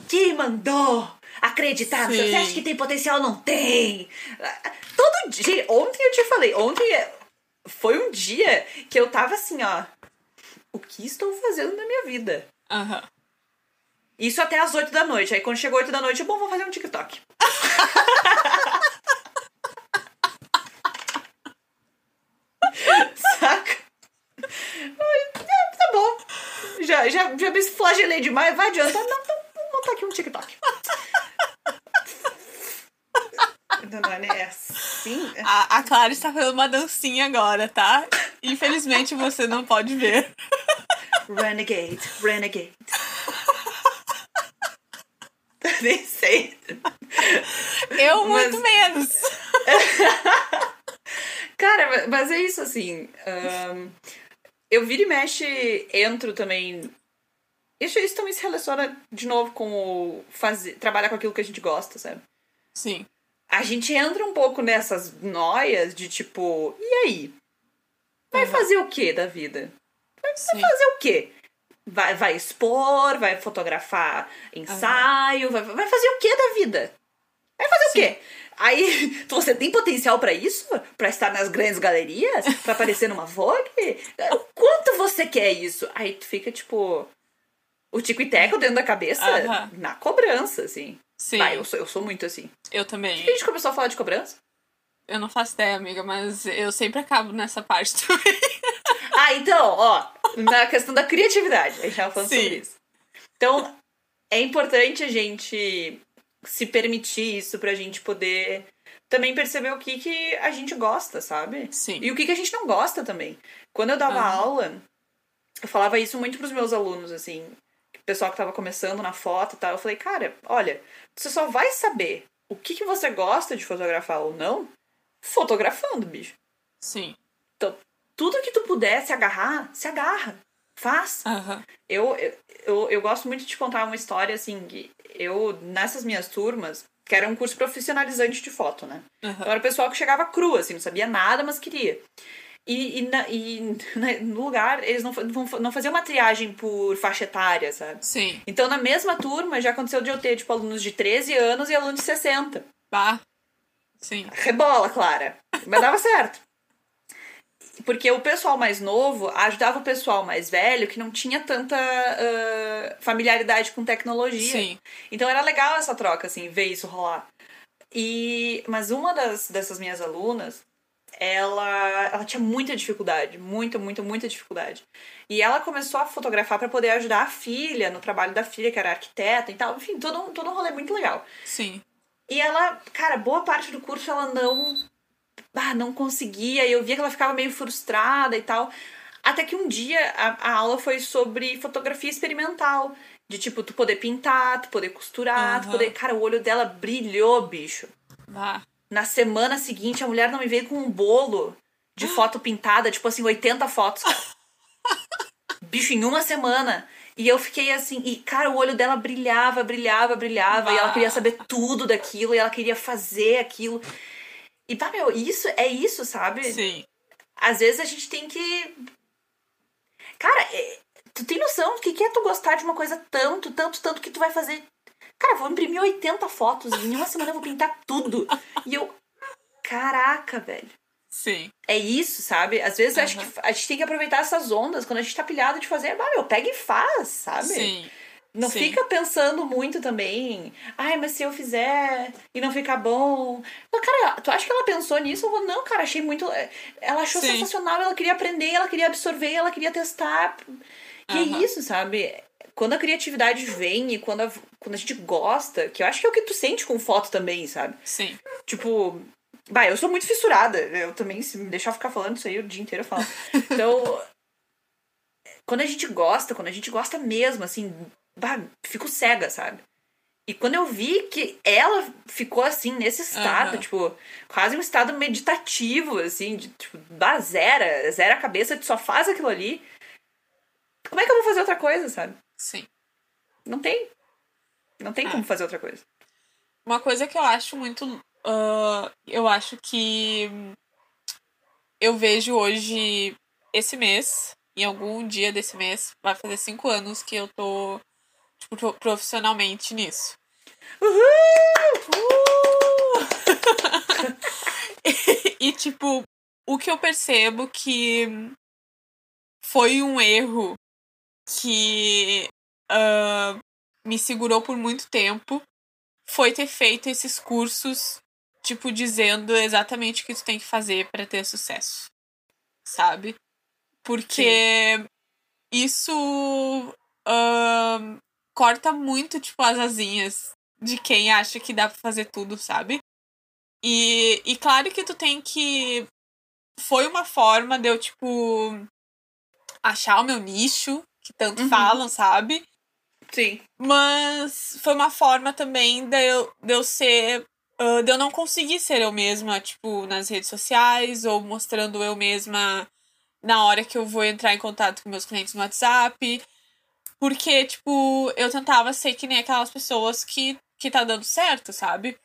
Que mandou acreditar? Sim. Você acha que tem potencial? Não tem! Todo dia. Ontem eu te falei, ontem foi um dia que eu tava assim, ó. O que estou fazendo na minha vida? Aham. Uhum. Isso até as 8 da noite. Aí quando chegou 8 da noite, bom, vou fazer um TikTok. Saca? É, tá bom. Já, já, já me flagelei demais, vai adiantar. Não, então vou montar aqui um TikTok. É assim. A, a Clara está fazendo uma dancinha agora, tá? Infelizmente você não pode ver. Renegade, Renegade. Nem sei. Eu muito mas... menos. Cara, mas é isso assim. Um, eu viro e mexe, entro também. Isso, isso também se relaciona de novo com o fazer, trabalhar com aquilo que a gente gosta, sabe? Sim a gente entra um pouco nessas noias de tipo, e aí? Vai uhum. fazer o que da vida? Vai, vai, fazer o quê? Vai, vai expor, vai fotografar ensaio, uhum. vai, vai fazer o que da vida? Vai fazer Sim. o quê? Aí, você tem potencial para isso? Para estar nas grandes galerias? para aparecer numa Vogue? O quanto você quer isso? Aí tu fica tipo. O tico e teco dentro da cabeça na cobrança, assim. Sim. Eu sou, eu sou muito assim. Eu também. Que a gente começou a falar de cobrança? Eu não faço ideia, amiga, mas eu sempre acabo nessa parte também. ah, então, ó, na questão da criatividade, a gente tava falando Sim. sobre isso. Então, é importante a gente se permitir isso pra gente poder também perceber o que, que a gente gosta, sabe? Sim. E o que, que a gente não gosta também. Quando eu dava aula, eu falava isso muito pros meus alunos, assim pessoal que tava começando na foto e tal. Eu falei, cara, olha, você só vai saber o que, que você gosta de fotografar ou não fotografando, bicho. Sim. Então, tudo que tu puder se agarrar, se agarra. Faz. Uhum. Eu, eu, eu, eu gosto muito de contar uma história assim, que eu, nessas minhas turmas, que era um curso profissionalizante de foto, né? Uhum. Então era o pessoal que chegava cru, assim, não sabia nada, mas queria. E, e, na, e no lugar, eles não, não faziam uma triagem por faixa etária, sabe? Sim. Então, na mesma turma, já aconteceu de eu ter, tipo, alunos de 13 anos e alunos de 60. Bah. Sim. Rebola, Clara. Mas dava certo. Porque o pessoal mais novo ajudava o pessoal mais velho que não tinha tanta uh, familiaridade com tecnologia. Sim. Então era legal essa troca, assim, ver isso rolar. E, mas uma das, dessas minhas alunas, ela, ela tinha muita dificuldade, muita, muita, muita dificuldade. E ela começou a fotografar para poder ajudar a filha no trabalho da filha, que era arquiteta e tal. Enfim, todo um, todo um rolê muito legal. Sim. E ela, cara, boa parte do curso ela não. Ah, não conseguia. E eu via que ela ficava meio frustrada e tal. Até que um dia a, a aula foi sobre fotografia experimental. De tipo, tu poder pintar, tu poder costurar, tu Aham. poder. Cara, o olho dela brilhou, bicho. Ah, Na semana seguinte, a mulher não me veio com um bolo de foto pintada, tipo assim, 80 fotos. Bicho, em uma semana. E eu fiquei assim, e cara, o olho dela brilhava, brilhava, brilhava, e ela queria saber tudo daquilo, e ela queria fazer aquilo. E pá, meu, isso é isso, sabe? sim. Às vezes a gente tem que. Cara, é- tu tem noção do que que é tu gostar de uma coisa tanto, tanto, tanto que tu vai fazer. Cara, vou imprimir 80 fotos e em uma semana eu vou pintar tudo. E eu. Caraca, velho. Sim. É isso, sabe? Às vezes eu acho que a gente tem que aproveitar essas ondas quando a gente tá pilhado de fazer. Ah, meu, pega e faz, sabe? Sim. Não sim. fica pensando muito também. Ai, mas se eu fizer e não ficar bom. Mas, cara, tu acha que ela pensou nisso? Eu vou, não, cara, achei muito. Ela achou Sim. sensacional, ela queria aprender, ela queria absorver, ela queria testar. Que Aham. é isso, sabe? Quando a criatividade vem e quando a, quando a gente gosta, que eu acho que é o que tu sente com foto também, sabe? Sim. Tipo, bah, eu sou muito fissurada. Eu também, se me deixar ficar falando isso aí o dia inteiro, eu falo. Então, quando a gente gosta, quando a gente gosta mesmo, assim, bah, fico cega, sabe? E quando eu vi que ela ficou assim, nesse estado, Aham. tipo, quase um estado meditativo, assim, de tipo, bah, zera, zera a cabeça, tu só faz aquilo ali. Como é que eu vou fazer outra coisa, sabe? Sim. Não tem. Não tem Ah. como fazer outra coisa. Uma coisa que eu acho muito. ah, eu acho que eu vejo hoje, esse mês, em algum dia desse mês, vai fazer cinco anos que eu tô tipo, pro- profissionalmente nisso. Uhul! e, tipo, o que eu percebo que foi um erro que ah, me segurou por muito tempo foi ter feito esses cursos, tipo, dizendo exatamente o que tu tem que fazer para ter sucesso. Sabe? Porque isso ahn, corta muito, tipo, as asinhas de quem acha que dá pra fazer tudo, sabe? E, e claro que tu tem que. Foi uma forma de eu, tipo, achar o meu nicho, que tanto Uhum. falam, sabe? Sim. Mas foi uma forma também de eu, de eu ser. ah, de eu não conseguir ser eu mesma, tipo, nas redes sociais, ou mostrando eu mesma na hora que eu vou entrar em contato com meus clientes no WhatsApp. Porque, tipo, eu tentava ser que nem aquelas pessoas que, que tá dando certo, sabe?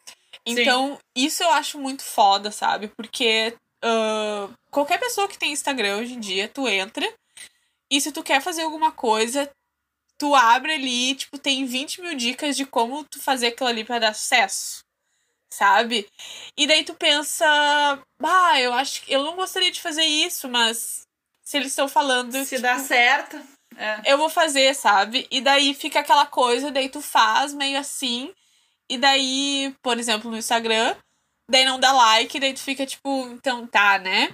Então, isso eu acho muito foda, sabe? Porque ah, qualquer pessoa que tem Instagram hoje em dia, tu entra. E se tu quer fazer alguma coisa, tu abre ali, tipo, tem 20 mil dicas de como tu fazer aquilo ali pra dar sucesso. Sabe? E daí tu pensa, bah, eu acho que eu não gostaria de fazer isso, mas se eles estão falando, Se tipo, dá certo. É. eu vou fazer, sabe? E daí fica aquela coisa, daí tu faz meio assim, e daí, por exemplo, no Instagram, daí não dá like, daí tu fica tipo, então tá, né?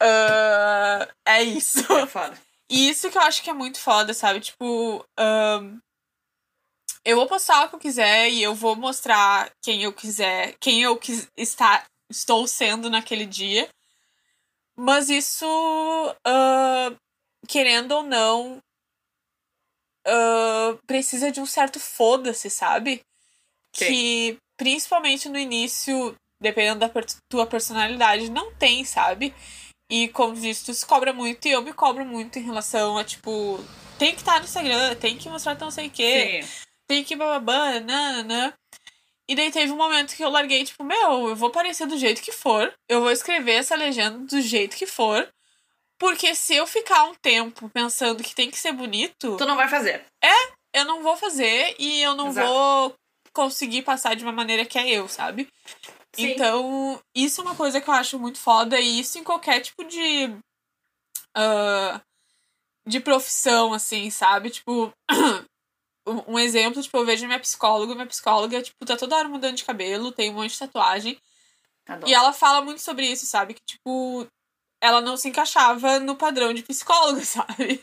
Ah, é isso. É foda. E isso que eu acho que é muito foda, sabe? Tipo, ahn, eu vou postar o que eu quiser e eu vou mostrar quem eu quiser, quem eu quis, está, estou sendo naquele dia. Mas isso, ahn, querendo ou não, ahn, precisa de um certo foda-se, sabe? Sim. Que, principalmente no início, dependendo da tua personalidade, não tem, sabe? E como disse, tu se cobra muito e eu me cobro muito em relação a, tipo, tem que estar no Instagram, tem que mostrar tão sei o quê, Sim. tem que bababã, nananã. E daí teve um momento que eu larguei, tipo, meu, eu vou parecer do jeito que for, eu vou escrever essa legenda do jeito que for, porque se eu ficar um tempo pensando que tem que ser bonito, Tu não vai fazer. eu não vou fazer e eu não Exato. vou conseguir passar de uma maneira que é eu, sabe? Sim. Então, isso é uma coisa que eu acho muito foda, e isso em qualquer tipo de. ah, de profissão, assim, sabe? Tipo. um- um exemplo, tipo, eu vejo minha psicóloga, minha psicóloga, tipo, tá toda hora mudando de cabelo, tem um monte de tatuagem. Adoro. E ela fala muito sobre isso, sabe? Que, tipo, ela não se encaixava no padrão de psicóloga, sabe?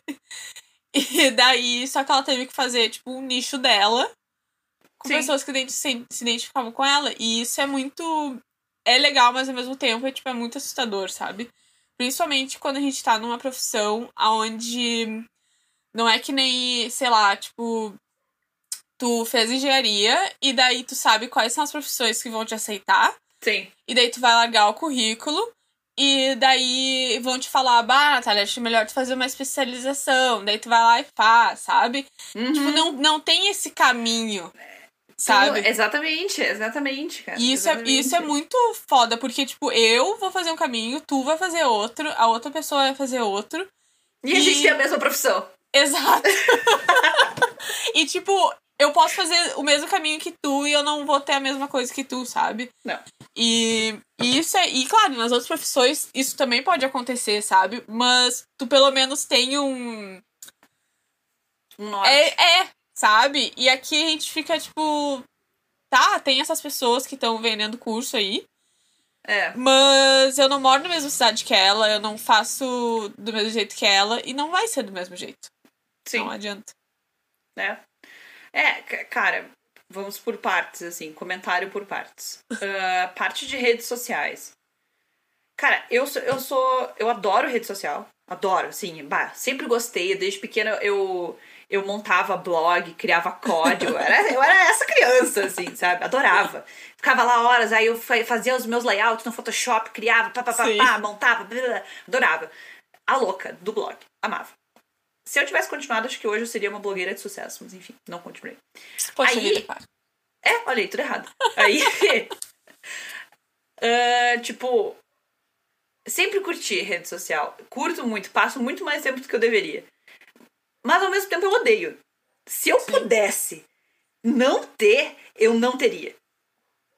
E daí, só que ela teve que fazer, tipo, um nicho dela com Sim. pessoas que se se identificavam com ela. E isso é muito. É legal, mas ao mesmo tempo é, tipo, é muito assustador, sabe? Principalmente quando a gente tá numa profissão onde não é que nem, sei lá, tipo, tu fez engenharia e daí tu sabe quais são as profissões que vão te aceitar. Sim. E daí tu vai largar o currículo. E daí vão te falar, bah, Natália, acho melhor tu fazer uma especialização. Daí tu vai lá e faz, sabe? Uhum. Tipo, não, não tem esse caminho, Tu- sabe? Exatamente, exatamente, cara. E isso é, exatamente. isso é muito foda, porque, tipo, eu vou fazer um caminho, tu vai fazer outro, a outra pessoa vai fazer outro. E a gente e- tem a mesma profissão. Exato. e, tipo, eu posso fazer o mesmo caminho que tu e eu não vou ter a mesma coisa que tu, sabe? Não. E, e isso é. E claro, nas outras profissões isso também pode acontecer, sabe? Mas tu pelo menos tem um. Um norte. É, é, sabe? E aqui a gente fica, tipo. Tá, tem essas pessoas que estão vendendo curso aí. É. Mas eu não moro na mesma cidade que ela, eu não faço do mesmo jeito que ela, e não vai ser do mesmo jeito. Sim. Não adianta. né? É, ca- cara, vamos por partes, assim, comentário por partes. Ah, parte de redes sociais. Cara, eu sou, eu sou. Eu adoro rede social. Adoro, assim, bah, sempre gostei. Desde pequena eu, eu montava blog, criava código. Eu era, eu era essa criança, assim, sabe? Adorava. Ficava lá horas, aí eu fa- fazia os meus layouts no Photoshop, criava, pá, pá, pá, pá, montava, blá, blá, adorava. A louca do blog, amava. Se eu tivesse continuado, acho que hoje eu seria uma blogueira de sucesso, mas enfim, não continuei. Poxa Aí- vida. É, olha aí, tudo errado. Aí. ah, tipo. Sempre curti rede social. Curto muito, passo muito mais tempo do que eu deveria. Mas ao mesmo tempo eu odeio. Se eu pudesse não ter, eu não teria.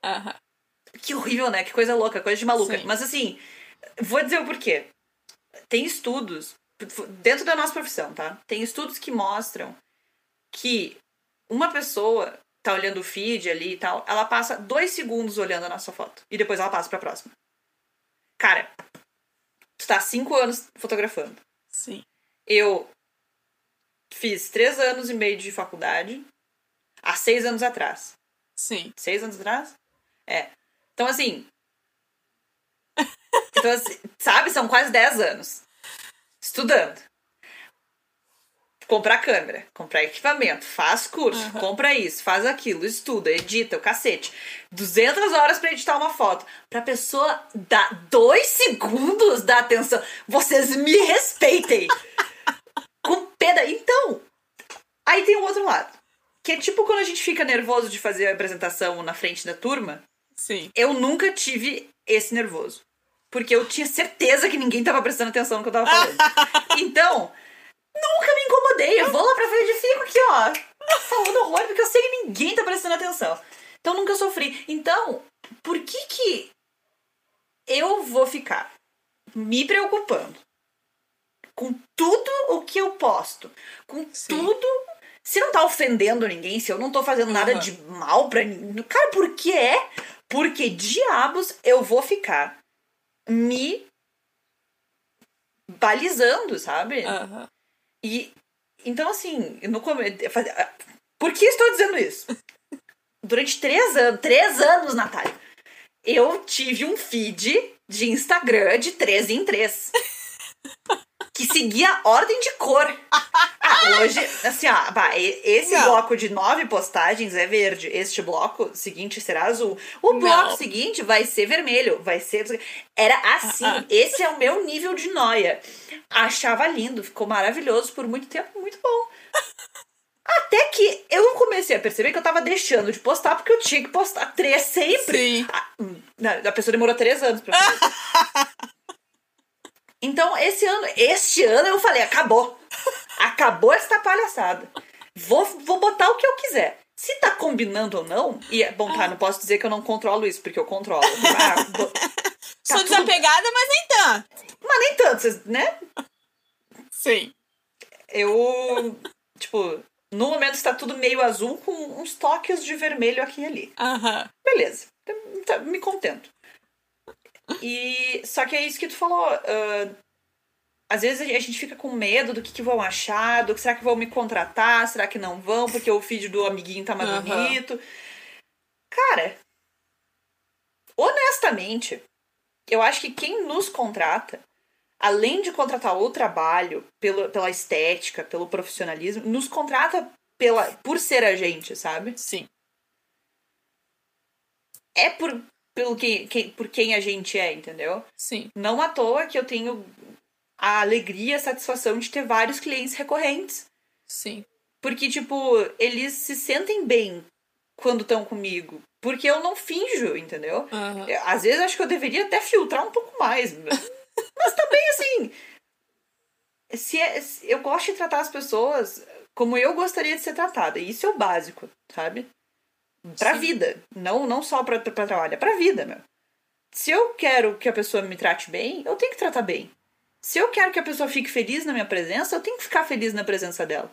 Aham. Que horrível, né? Que coisa louca, coisa de maluca. Sim. Mas assim, vou dizer o porquê. Tem estudos, dentro da nossa profissão, tá? Tem estudos que mostram que uma pessoa tá olhando o feed ali e tal, ela passa dois segundos olhando a nossa foto. E depois ela passa pra próxima. Cara, tu tá cinco anos fotografando. Sim. Eu fiz três anos e meio de faculdade há seis anos atrás. Sim. Seis anos atrás? É. Então, assim. Então, assim, sabe, são quase 10 anos. Estudando. Comprar câmera, comprar equipamento, faz curso, Aham. compra isso, faz aquilo, estuda, edita, o cacete. 200 horas pra editar uma foto. Pra pessoa dar dois segundos da atenção. Vocês me respeitem! Com peda. Então, aí tem o outro lado. Que é tipo quando a gente fica nervoso de fazer a apresentação na frente da turma. Sim. Eu nunca tive esse nervoso. Porque eu tinha certeza que ninguém tava prestando atenção no que eu tava falando. Então, nunca me incomodei. Eu vou lá pra frente e fico aqui, ó, falando horror, porque eu sei que ninguém tá prestando atenção. Então, nunca sofri. Então, por que que eu vou ficar me preocupando com tudo o que eu posto? Com Sim. tudo. Se não tá ofendendo ninguém, se eu não tô fazendo nada Aham. de mal pra ninguém. Cara, por que é? Porque diabos eu vou ficar me balizando, sabe? Aham. E então assim, no começo, por que estou dizendo isso? Durante três anos, três anos, Natália, eu tive um feed de Instagram de três em três. Que seguia ordem de cor. Ah, hoje, assim, ó, bah, esse Não. bloco de nove postagens é verde. Este bloco seguinte será azul. O Não. bloco seguinte vai ser vermelho. Vai ser. Era assim. Ah, ah. Esse é o meu nível de noia. Achava lindo, ficou maravilhoso por muito tempo, muito bom. Até que eu comecei a perceber que eu tava deixando de postar porque eu tinha que postar três sempre. Sim. Ah, hum, não, a pessoa demorou três anos pra fazer. então, esse ano, este ano eu falei, acabou. Acabou esta palhaçada. Vou, vou botar o que eu quiser. Se tá combinando ou não, e é bom, tá, não posso dizer que eu não controlo isso, porque eu controlo. Ah, bo- tá Sou tudo- desapegada, mas nem tanto. Mas nem tanto, né? Sim. Eu, tipo, no momento está tudo meio azul com uns toques de vermelho aqui e ali. Aham. Beleza, tá- me contento. E só que é isso que tu falou. Uh, às vezes a gente fica com medo do que, que vão achar, do que será que vão me contratar, será que não vão, porque o feed do amiguinho tá mais uhum. bonito. Cara, honestamente, eu acho que quem nos contrata, além de contratar o trabalho pelo, pela estética, pelo profissionalismo, nos contrata pela, por ser a gente, sabe? Sim. É por, pelo que, que, por quem a gente é, entendeu? Sim. Não à toa que eu tenho a alegria, a satisfação de ter vários clientes recorrentes. Sim. Porque, tipo, eles se sentem bem quando estão comigo. Porque eu não finjo, entendeu? Uhum. Às vezes acho que eu deveria até filtrar um pouco mais. Mas também, assim. Se, é, se eu gosto de tratar as pessoas como eu gostaria de ser tratada. Isso é o básico, sabe? Pra Sim. vida. Não, não só pra, pra trabalho, é pra vida, meu. Se eu quero que a pessoa me trate bem, eu tenho que tratar bem. Se eu quero que a pessoa fique feliz na minha presença, eu tenho que ficar feliz na presença dela.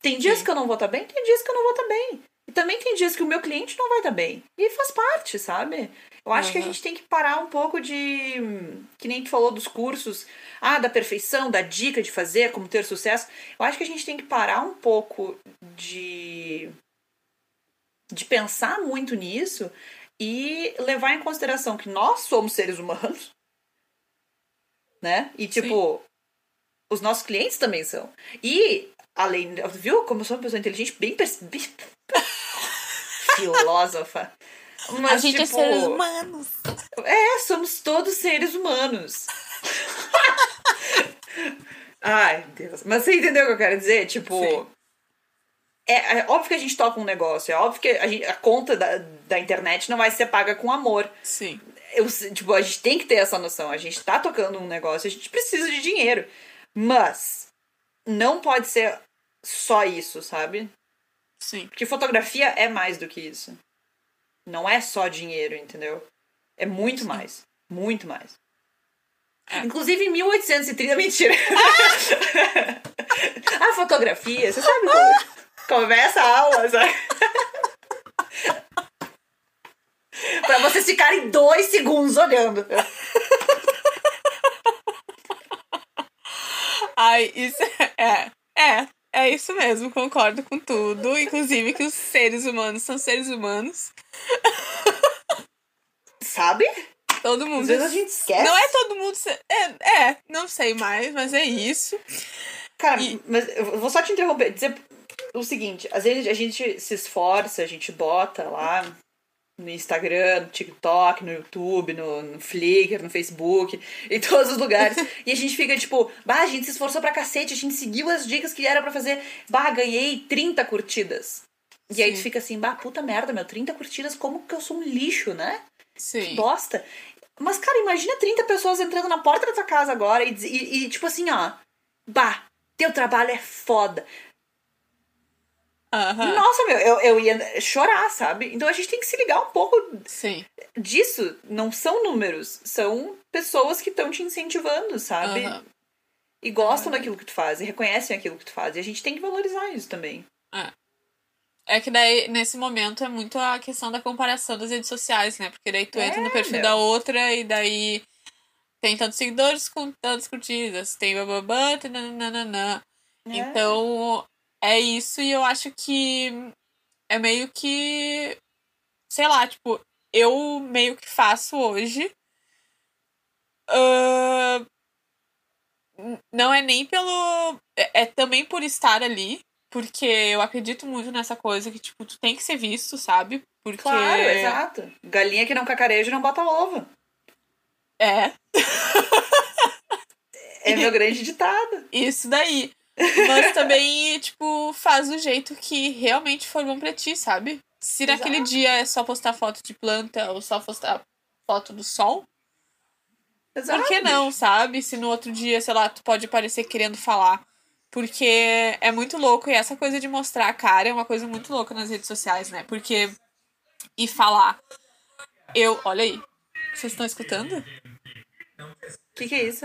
Tem dias Sim. que eu não vou estar tá bem, tem dias que eu não vou estar tá bem. E também tem dias que o meu cliente não vai estar tá bem. E faz parte, sabe? Eu acho uhum. que a gente tem que parar um pouco de. Que nem tu falou dos cursos, ah, da perfeição, da dica de fazer, como ter sucesso. Eu acho que a gente tem que parar um pouco de. De pensar muito nisso e levar em consideração que nós somos seres humanos né? E tipo, Sim. os nossos clientes também são. E, além, viu como eu sou uma pessoa inteligente, bem, bem filósofa. Mas, a gente é tipo, é seres humanos. É, somos todos seres humanos. Ai, Deus. Mas você entendeu o que eu quero dizer? Tipo. É, é, óbvio que a gente toca um negócio, é óbvio que a, gente, a conta da, da internet não vai ser paga com amor. Sim eu, tipo, a gente tem que ter essa noção. A gente tá tocando um negócio, a gente precisa de dinheiro. Mas não pode ser só isso, sabe? Sim. Porque fotografia é mais do que isso. Não é só dinheiro, entendeu? É muito Sim. mais. Muito mais. É. Inclusive em 1830, mentira. a fotografia, você sabe como começa a aula, sabe? pra vocês ficarem dois segundos olhando. Ai, isso é. É, é isso mesmo, concordo com tudo. Inclusive que os seres humanos são seres humanos. Sabe? Todo mundo. Às vezes a gente esquece. Não é todo mundo. É, é não sei mais, mas é isso. Cara, e... mas eu vou só te interromper, dizer o seguinte: às vezes a gente se esforça, a gente bota lá no Instagram, no TikTok, no YouTube, no, no Flickr, no Facebook, em todos os lugares. e a gente fica tipo, bah, a gente se esforçou pra cacete, a gente seguiu as dicas que era para fazer. Bah, ganhei 30 curtidas. E Sim. aí tu fica assim, bah, puta merda, meu, 30 curtidas, como que eu sou um lixo, né? Sim. Que bosta. Mas, cara, imagina 30 pessoas entrando na porta da tua casa agora e, e, e tipo assim, ó, bah, teu trabalho é foda. Uhum. Nossa, meu, eu, eu ia chorar, sabe? Então a gente tem que se ligar um pouco Sim. disso. Não são números, são pessoas que estão te incentivando, sabe? Uhum. E gostam uhum. daquilo que tu faz, e reconhecem aquilo que tu faz. E a gente tem que valorizar isso também. É. É que daí, nesse momento, é muito a questão da comparação das redes sociais, né? Porque daí tu é, entra no perfil meu. da outra e daí tem tantos seguidores com tantas curtidas, tem bababã, nananana. É. Então, é isso, e eu acho que é meio que. Sei lá, tipo, eu meio que faço hoje. Uh, não é nem pelo. É, é também por estar ali. Porque eu acredito muito nessa coisa que, tipo, tu tem que ser visto, sabe? Porque. Claro, exato. Galinha que não cacareja não bota ovo. É. é meu grande ditado. Isso daí. Mas também, tipo, faz do jeito que realmente for bom pra ti, sabe? Se Exato. naquele dia é só postar foto de planta ou só postar foto do sol, Exato. por que não, sabe? Se no outro dia, sei lá, tu pode aparecer querendo falar. Porque é muito louco e essa coisa de mostrar a cara é uma coisa muito louca nas redes sociais, né? Porque. E falar. Eu. Olha aí. Vocês estão escutando? O que, que é isso?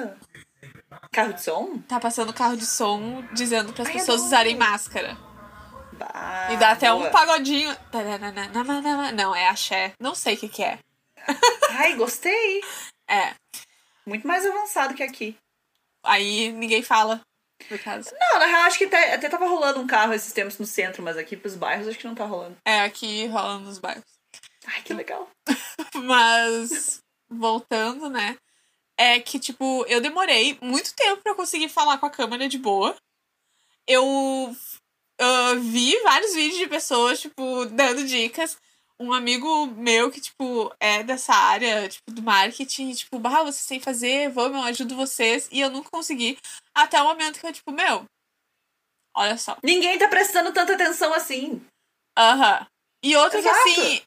Carro de som? Tá passando carro de som dizendo para as pessoas usarem máscara. Bah, e dá até boa. um pagodinho. Não, é axé. Não sei o que, que é. Ai, gostei. É. Muito mais avançado que aqui. Aí ninguém fala, no caso. Não, na real, acho que até, até tava rolando um carro esses tempos no centro, mas aqui pros bairros acho que não tá rolando. É, aqui rola nos bairros. Ai, que legal. Mas, voltando, né? É que, tipo, eu demorei muito tempo pra conseguir falar com a câmera de boa. Eu ah, vi vários vídeos de pessoas, tipo, dando dicas. Um amigo meu que, tipo, é dessa área, tipo, do marketing, tipo, bah, vocês têm que fazer, vamos, eu ajudo vocês. E eu nunca consegui. Até o momento que eu, tipo, meu, olha só. Ninguém tá prestando tanta atenção assim. Aham. E outra Exato. que assim,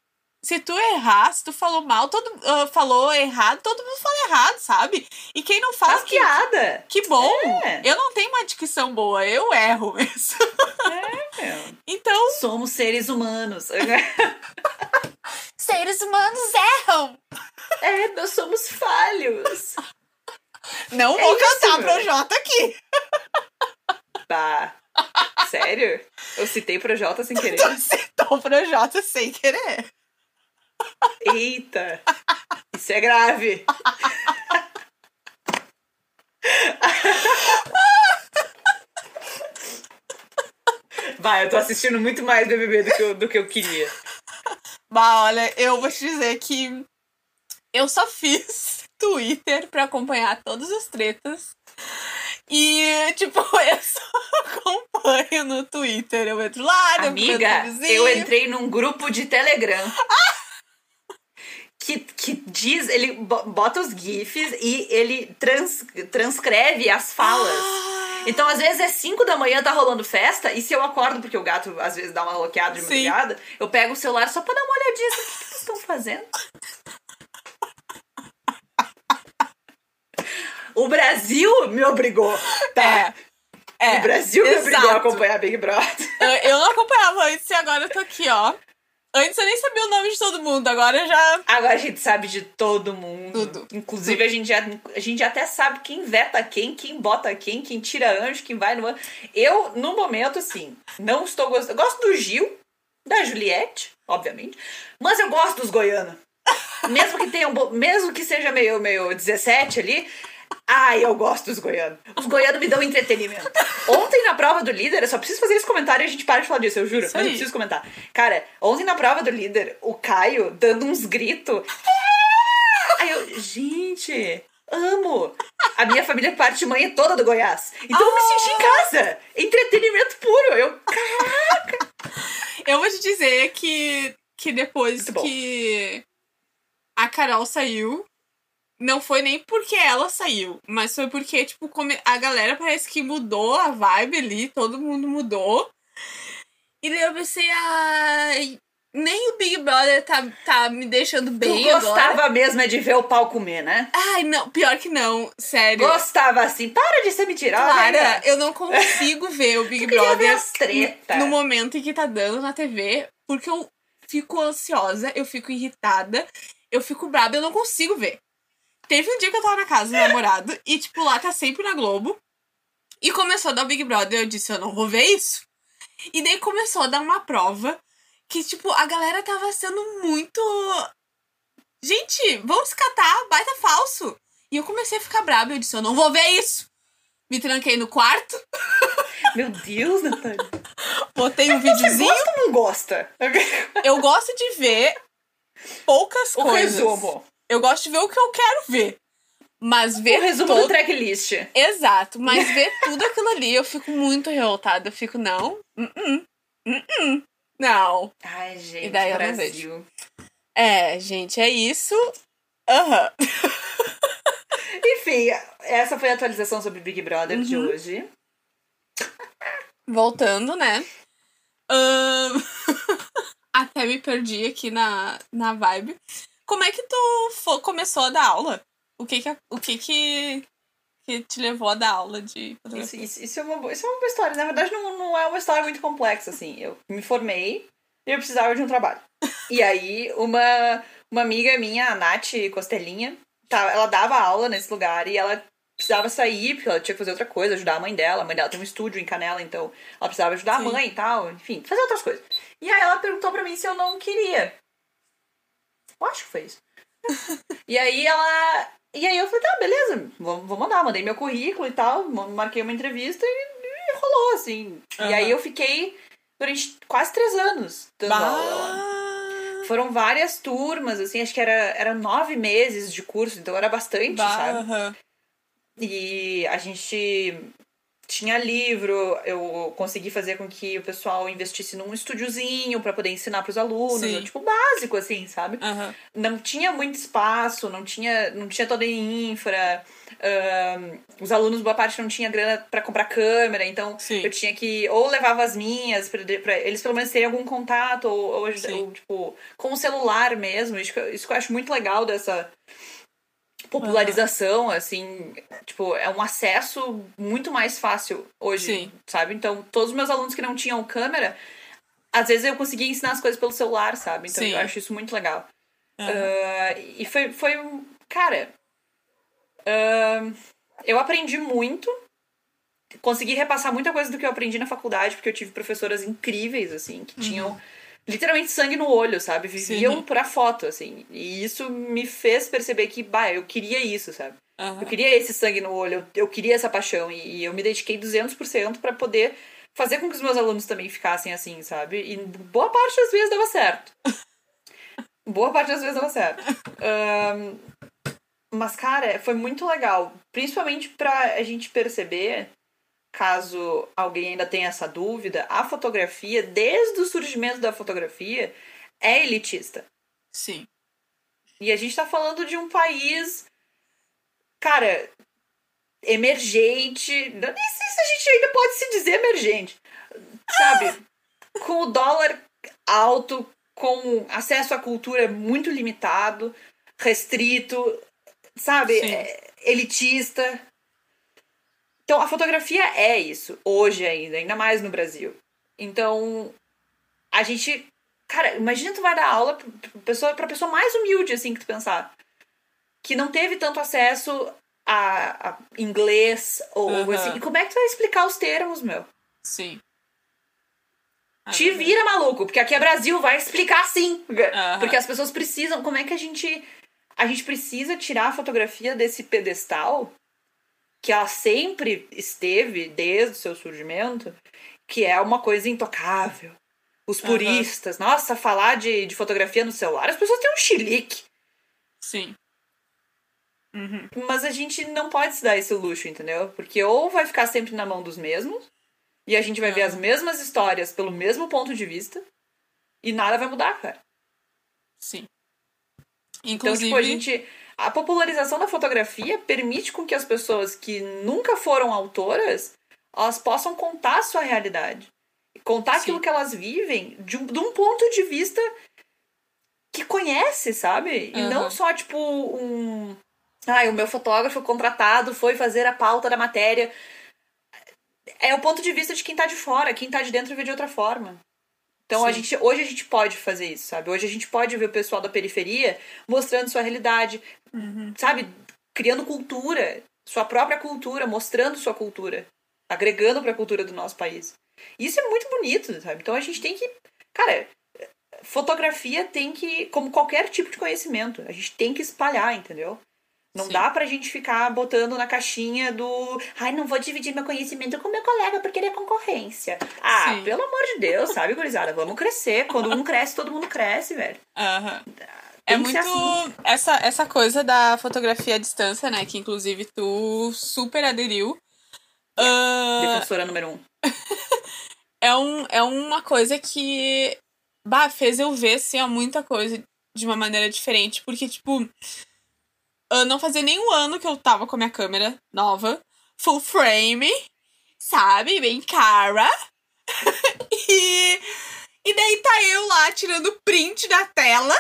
se tu errar, se tu falou mal, todo ah, falou errado, todo mundo fala errado, sabe? E quem não faz, piada. que bom. É. Eu não tenho uma dicção boa, eu erro mesmo. É. Então, Somos seres humanos. seres humanos erram. É, nós somos falhos. Não É vou isso, cantar meu. pro Jota aqui. Tá. Sério? Eu citei Projota sem querer. Tu citou pro Jota sem querer. Eita! Isso é grave. Vai, eu tô assistindo muito mais BBB do que eu, do que eu queria. Bah, olha, eu vou te dizer que eu só fiz Twitter pra acompanhar todas as tretas. E, tipo, eu só acompanho no Twitter. Eu entro lá, Amiga, eu entrei num grupo de Telegram. Que, que diz, ele bo- bota os GIFs e ele trans, transcreve as falas. Ah. Então, às vezes, é 5 da manhã, tá rolando festa, e se eu acordo, porque o gato às vezes dá uma roqueada de madrugada, eu pego o celular só pra dar uma olhadinha assim, o que, que eles estão fazendo? O Brasil me obrigou, tá? É, é. o Brasil me obrigou a exato. acompanhar Big Brother. Eu, eu não acompanhava antes e agora eu tô aqui, ó. Antes eu nem sabia o nome de todo mundo, agora já. Agora a gente sabe de todo mundo. Tudo. Inclusive, A, gente já, a gente até sabe quem veta quem, quem bota quem, quem tira anjo, quem vai no anjo. Eu, no momento, assim, não estou gostando. Eu gosto do Gil, da Juliette, obviamente. Mas eu gosto dos goianos. Mesmo que tenham. Mesmo que seja meio, meio 17 ali. Ai, eu gosto dos goianos. Os goianos me dão entretenimento. Ontem na prova do líder, eu só preciso fazer esse comentário e a gente para de falar disso, eu juro. Isso mas eu aí. preciso comentar. Cara, ontem na prova do líder, o Caio dando uns gritos. Aí eu, gente, amo. A minha família parte de mãe é toda do Goiás. Então eu me senti em casa. Entretenimento puro. Eu, Eu vou te dizer que, que depois que a Carol saiu, não foi nem porque ela saiu, mas foi porque, tipo, a galera parece que mudou a vibe ali, todo mundo mudou. E daí eu pensei, ai, nem o Big Brother tá, tá me deixando tu bem agora. gostava mesmo é de ver o pau comer, né? Ai, não, pior que não, sério. Gostava assim. Para de ser mentirosa. Né? eu não consigo ver o Big Tu queria ver Brother as treta. no momento em que tá dando na TV, porque eu fico ansiosa, eu fico irritada, eu fico braba, eu não consigo ver. Teve um dia que eu tava na casa do namorado e, tipo, lá tá sempre na Globo. E começou a dar o Big Brother, eu disse, eu não vou ver isso. E daí começou a dar uma prova que, tipo, a galera tava sendo muito. Gente, vamos catar, baita falso. E eu comecei a ficar braba, eu disse, eu não vou ver isso. Me tranquei no quarto, Meu Deus, Natália. botei um Você videozinho. gosta ou não gosta? Eu gosto de ver poucas O coisas. resumo. Eu gosto de ver o que eu quero ver. Mas ver O resumo todo... do tracklist. Exato, mas ver tudo aquilo ali eu fico muito revoltada. Eu fico, não, uh -uh, uh não. Ai, gente, E daí eu não Brasil. É, gente, é isso. Aham. Enfim, essa foi a atualização sobre Big Brother de Uhum. hoje. Voltando, né? Ahn, Até me perdi aqui na, na vibe. Como é que tu começou a dar aula? O que que, o que que, que te levou a dar aula de Isso, fotografia? isso, isso é uma, boa- isso é uma boa história. Na verdade, não, não é uma história muito complexa, assim. Eu me formei e eu precisava de um trabalho. E aí, uma, uma amiga minha, a Nath Costelinha, tá, ela dava aula nesse lugar e ela precisava sair, porque ela tinha que fazer outra coisa, ajudar a mãe dela. A mãe dela tem um estúdio em Canela, então ela precisava ajudar Sim. a mãe e tal, enfim, fazer outras coisas. E aí ela perguntou pra mim se eu não queria. Eu acho que foi isso. e aí ela E aí eu falei, tá, beleza, vou, vou mandar. Mandei meu currículo e tal, marquei uma entrevista e, e rolou, assim. Aham. E aí eu fiquei durante quase três anos dando aula Foram várias turmas, assim, acho que era, era nove meses de curso, então era bastante, bah, sabe? aham. E a gente tinha livro, eu consegui fazer com que o pessoal investisse num estúdiozinho pra poder ensinar pros alunos, Sim. tipo básico assim, sabe? aham. Não tinha muito espaço, não tinha, não tinha toda a infra. ahn, os alunos, boa parte, não tinha grana pra comprar câmera, então Sim. eu tinha que. Ou levava as minhas, pra eles pelo menos terem algum contato, ou, ou, ou, tipo, com o celular mesmo. Isso eu- isso que eu acho muito legal dessa popularização, assim, tipo, é um acesso muito mais fácil hoje, Sim. sabe? Então, todos os meus alunos que não tinham câmera, às vezes eu conseguia ensinar as coisas pelo celular, sabe? Então, Sim. eu acho isso muito legal. aham. Ah, e foi, foi um. Cara. ah, eu aprendi muito. Consegui repassar muita coisa do que eu aprendi na faculdade, porque eu tive professoras incríveis, assim, que tinham literalmente sangue no olho, sabe? Viviam Sim. por a foto, assim. E isso me fez perceber que, bah, eu queria isso, sabe? aham. Eu queria esse sangue no olho, eu, eu queria essa paixão. E, e eu me dediquei 200% pra poder fazer com que os meus alunos também ficassem assim, sabe? E boa parte das vezes dava certo. boa parte das vezes dava certo. Ahn, mas, cara, foi muito legal. Principalmente pra a gente perceber, caso alguém ainda tenha essa dúvida, a fotografia, desde o surgimento da fotografia, é elitista. Sim. E a gente tá falando de um país, cara, emergente. Nem sei se a gente ainda pode se dizer emergente. Sabe? Com o dólar alto, com acesso à cultura muito limitado, restrito, sabe? É, elitista. Então a fotografia é isso, hoje ainda, ainda mais no Brasil. Então, a gente. Cara, imagina tu vai dar aula pra pessoa, pra pessoa mais humilde, assim, que tu pensar. Que não teve tanto acesso a, a inglês, ou Aham. assim. E como é que tu vai explicar os termos, meu? Sim. Ah, Te vira, maluco, porque aqui é Brasil, vai explicar sim. Aham. Porque as pessoas precisam. Como é que a gente. A gente precisa tirar a fotografia desse pedestal que ela sempre esteve desde o seu surgimento, que é uma coisa intocável. Os puristas, nossa, falar de, de fotografia no celular, as pessoas têm um chilique. Sim. Uhum. Mas a gente não pode se dar esse luxo, entendeu? Porque ou vai ficar sempre na mão dos mesmos, e a gente vai ver Aham. as mesmas histórias pelo mesmo ponto de vista, e nada vai mudar, cara. Sim. Então, Inclusive, tipo, a gente. A popularização da fotografia permite com que as pessoas que nunca foram autoras elas possam contar a sua realidade. Contar Sim. aquilo que elas vivem de um, de um ponto de vista que conhece, sabe? E Aham. não só, tipo, um. Ai, o meu fotógrafo contratado foi fazer a pauta da matéria. É o ponto de vista de quem tá de fora, quem tá de dentro vê de outra forma. Então a gente, hoje a gente pode fazer isso, sabe? Hoje a gente pode ver o pessoal da periferia mostrando sua realidade, Uhum. sabe? Criando cultura, sua própria cultura, mostrando sua cultura, agregando pra cultura do nosso país. Isso é muito bonito, sabe? Então a gente tem que, cara, fotografia tem que, como qualquer tipo de conhecimento, a gente tem que espalhar, entendeu? Não Sim. dá pra gente ficar botando na caixinha do. Ai, não vou dividir meu conhecimento com meu colega porque ele é concorrência. Ah, Sim. pelo amor de Deus, sabe, gurizada? Vamos crescer. Quando um cresce, todo mundo cresce, velho. Aham. É muito assim. essa, essa coisa da fotografia à distância, né? Que inclusive tu super aderiu. Ah, Defensora número um. é, um, é uma coisa que bah, fez eu ver assim, muita coisa de uma maneira diferente. Porque, tipo, ah, não fazia nem um ano que eu tava com a minha câmera nova, full frame, sabe? Bem cara. e, e daí tá eu lá tirando print da tela.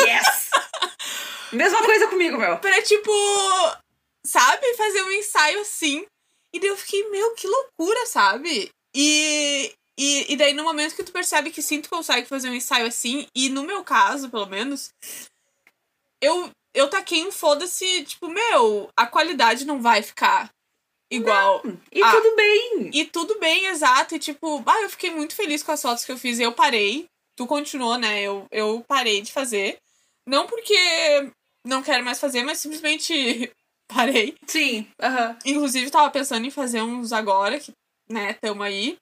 Yes! Mesma coisa comigo, meu. pra, tipo, sabe, fazer um ensaio assim. E daí eu fiquei, meu, que loucura, sabe? E, e, e daí no momento que tu percebe que sim, tu consegue fazer um ensaio assim, e no meu caso, pelo menos, eu, eu taquei um foda-se, tipo, meu, a qualidade não vai ficar igual. E Ah. tudo bem. E tudo bem, exato. E tipo, ah, eu fiquei muito feliz com as fotos que eu fiz. Eu parei. Tu continuou, né? Eu, eu parei de fazer. Não porque não quero mais fazer, mas simplesmente parei. Sim. Uhum. Inclusive, tava pensando em fazer uns agora, que, né, tamo aí.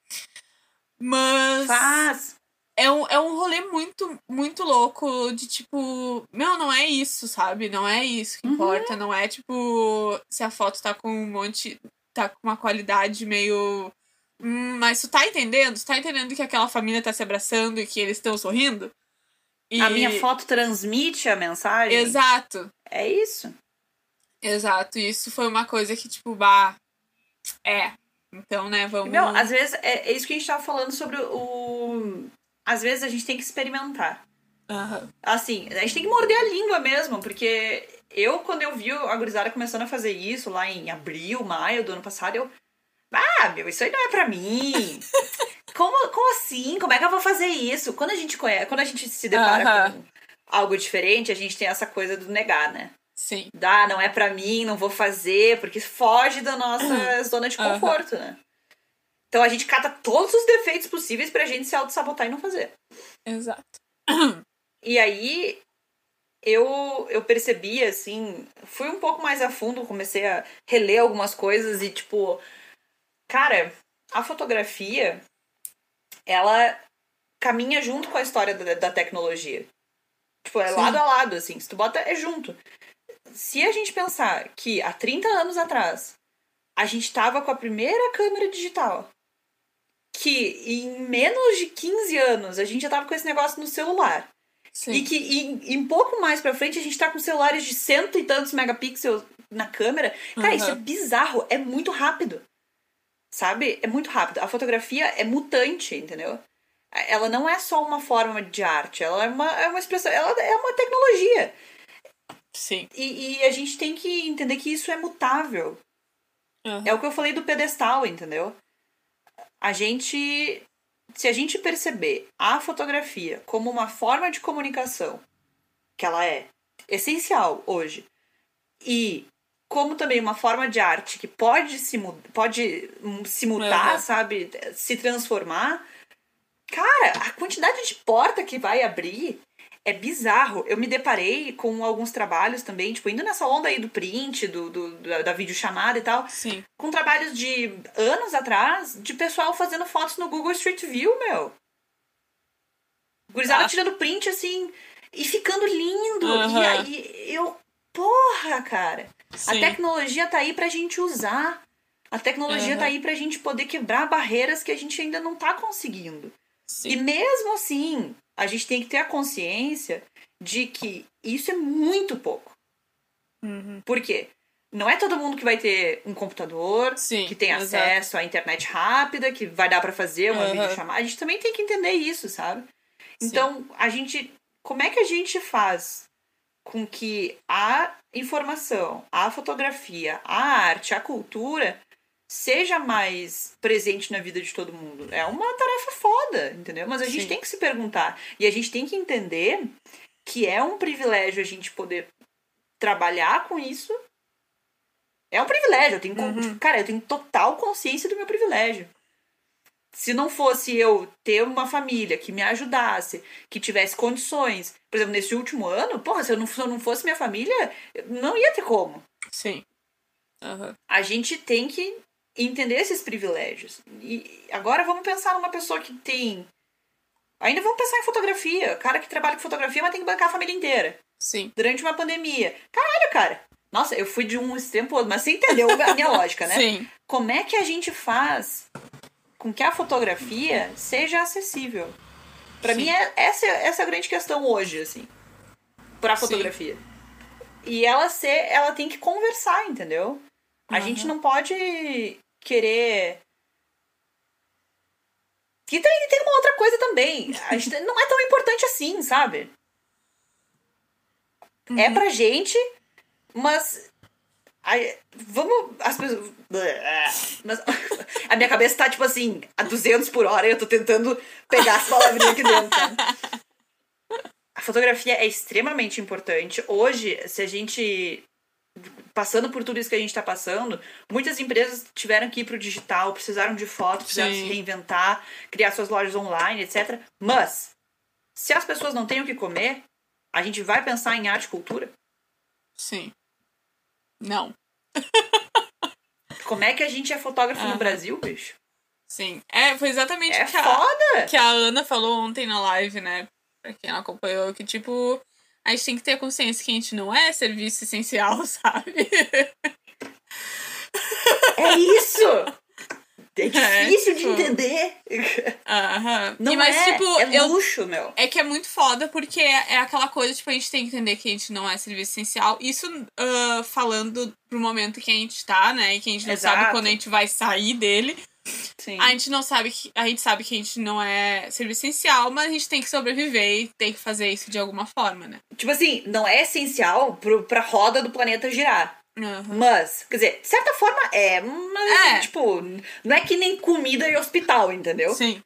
Mas. Faz! É um, é um rolê muito, muito louco de tipo, meu, não é isso, sabe? Não é isso que Uhum. importa. Não é tipo, se a foto tá com um monte. tá com uma qualidade meio. Hum, mas tu tá entendendo? Tu tá entendendo que aquela família tá se abraçando e que eles estão sorrindo? E... A minha foto transmite a mensagem. Exato. É isso. Exato. Isso foi uma coisa que, tipo, bah. É. Então, né, vamos. Meu, às vezes é, é isso que a gente tava falando sobre o. Às vezes a gente tem que experimentar. Aham. Assim, a gente tem que morder a língua mesmo, porque eu, quando eu vi a gurizada começando a fazer isso lá em abril, maio do ano passado, eu. Ah, meu, isso aí não é pra mim. como, como assim? Como é que eu vou fazer isso? Quando a gente conhece, quando a gente se depara Aham. com algo diferente, a gente tem essa coisa do negar, né? Sim. Dá, não é pra mim, não vou fazer, porque foge da nossa zona de conforto, né? Então a gente cata todos os defeitos possíveis pra gente se auto-sabotar e não fazer. Exato. E aí eu, eu percebi, assim, fui um pouco mais a fundo, comecei a reler algumas coisas e, tipo, cara, a fotografia, ela caminha junto com a história da, da tecnologia. Tipo, é Sim. lado a lado, assim, se tu bota, é junto. Se a gente pensar que há 30 anos atrás a gente tava com a primeira câmera digital, que em menos de 15 anos a gente já tava com esse negócio no celular. Sim. E que em, pouco mais pra frente a gente tá com celulares de cento e tantos megapixels na câmera. Cara, Uhum. isso é bizarro, é muito rápido. Sabe? É muito rápido. A fotografia é mutante, entendeu? Ela não é só uma forma de arte, ela é uma, é uma expressão, ela é uma tecnologia. Sim. E, e a gente tem que entender que isso é mutável. Aham. É o que eu falei do pedestal, entendeu? A gente. Se a gente perceber a fotografia como uma forma de comunicação, que ela é essencial hoje, e como também uma forma de arte que pode se, pode hum, se mutar, Aham. sabe? Se transformar. Cara, a quantidade de porta que vai abrir é bizarro. Eu me deparei com alguns trabalhos também, tipo, indo nessa onda aí do print, do, do, da, da videochamada e tal, Sim. com trabalhos de anos atrás, de pessoal fazendo fotos no Google Street View, meu. Gurizada Ah. tirando print, assim, e ficando lindo. E Aham. aí eu, porra, cara. A Sim. tecnologia tá aí pra gente usar. A tecnologia Aham. tá aí pra gente poder quebrar barreiras que a gente ainda não tá conseguindo. E Sim. mesmo assim, a gente tem que ter a consciência de que isso é muito pouco. Uhum. Por quê? Não é todo mundo que vai ter um computador, Sim, que tem exato. acesso à internet rápida, que vai dar pra fazer uma Aham. videochamada. A gente também tem que entender isso, sabe? Sim. Então, a gente. Como é que a gente faz com que a informação, a fotografia, a arte, a cultura seja mais presente na vida de todo mundo? É uma tarefa foda, entendeu? Mas a gente Sim. tem que se perguntar. E a gente tem que entender que é um privilégio a gente poder trabalhar com isso. É um privilégio. Eu tenho, Uhum. Cara, eu tenho total consciência do meu privilégio. Se não fosse eu ter uma família que me ajudasse, que tivesse condições, por exemplo, nesse último ano, porra, se eu não, se eu não fosse minha família, não ia ter como. Sim. Aham. A gente tem que entender esses privilégios. E agora vamos pensar numa pessoa que tem. Ainda vamos pensar em fotografia. Cara que trabalha com fotografia, mas tem que bancar a família inteira. Sim. Durante uma pandemia. Caralho, cara. Nossa, eu fui de um extremo pro outro, mas você entendeu a minha lógica, né? Sim. Como é que a gente faz com que a fotografia seja acessível? Sim. mim, é, essa, é- essa é a grande questão hoje, assim. Pra Sim. fotografia. E ela ser, ela tem que conversar, entendeu? A Uhum. gente não pode querer. E tem, tem uma outra coisa também. A gente não é tão importante assim, sabe? É Uhum. pra gente, mas. Aí, vamos. As pessoas. Mas, a minha cabeça tá, tipo assim, a 200 por hora e eu tô tentando pegar as palavrinhas aqui dentro. A fotografia é extremamente importante. Hoje, se a gente. Passando por tudo isso que a gente tá passando, muitas empresas tiveram que ir pro digital, precisaram de fotos, precisaram Sim. se reinventar, criar suas lojas online, etc. Mas, se as pessoas não têm o que comer, a gente vai pensar em arte e cultura? Sim. Não. Como é que a gente é fotógrafo no Brasil, bicho? Sim. É, foi exatamente É o que a, que a Ana falou ontem na live, né? Pra quem não acompanhou, que tipo, a gente tem que ter consciência que a gente não é serviço essencial, sabe? É isso! É difícil de tipo- entender. Aham. Não E, mas, é, tipo, é eu, luxo, meu. É que é muito foda, porque é, é aquela coisa, tipo, a gente tem que entender que a gente não é serviço essencial. Isso ah, falando pro momento que a gente tá, né? E que a gente não sabe Exato. quando a gente vai sair dele. Sim. A gente não sabe que. A gente sabe que a gente não é serviço essencial, mas a gente tem que sobreviver e tem que fazer isso de alguma forma, né? Tipo assim, não é essencial pro, pra roda do planeta girar. Aham. Mas, quer dizer, de certa forma é, mas, É. tipo, não é que nem comida e hospital, entendeu? Sim.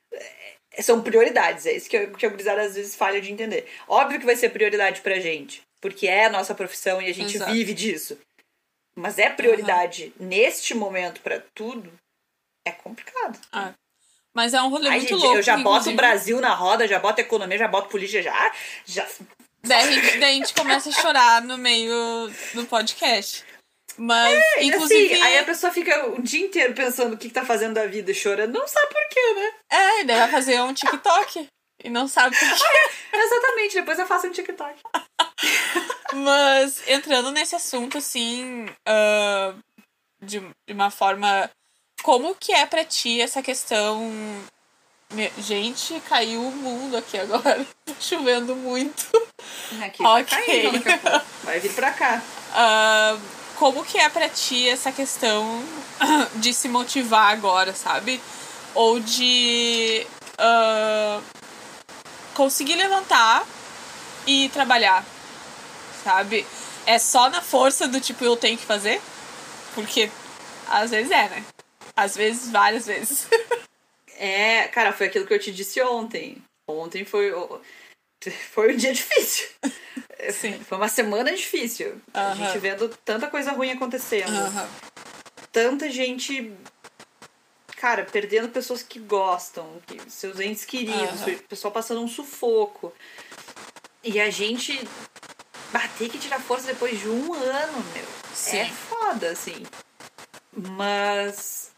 São prioridades, é isso que, eu, que a gurizada às vezes falha de entender. Óbvio que vai ser prioridade pra gente, porque é a nossa profissão e a gente Exato. vive disso. Mas é prioridade neste momento pra tudo, é complicado. Ah. Mas é um rolê Ai, muito gente, louco. eu já boto o inclusive, Brasil na roda, já boto economia, já boto política, já. já Daí a, gente, daí a gente começa a chorar no meio do podcast. Mas, E inclusive. assim, aí a pessoa fica o dia inteiro pensando o que, que tá fazendo da vida, chorando, não sabe por quê, né? É, daí vai fazer um TikTok. E não sabe por quê. Exatamente, depois eu faço um TikTok. Mas entrando nesse assunto, assim, ah, de, de uma forma. Como que é pra ti essa questão. Gente, caiu o mundo aqui agora. Tá chovendo muito. Aqui, a pouco. Vai vir pra cá. Ah, como que é pra ti essa questão de se motivar agora, sabe? Ou de ah, conseguir levantar e trabalhar, sabe? É só na força do tipo, eu tenho que fazer? Porque às vezes é, né? Às vezes, várias vezes. É, cara, foi aquilo que eu te disse ontem. Ontem foi, foi um dia difícil. Sim. Foi uma semana difícil. A Aham. gente vendo tanta coisa ruim acontecendo. Aham. Tanta gente, cara, perdendo pessoas que gostam, que, seus entes queridos, Aham. o pessoal passando um sufoco. E a gente bater que tirar força depois de um ano, meu. Sim. É foda, assim. Mas.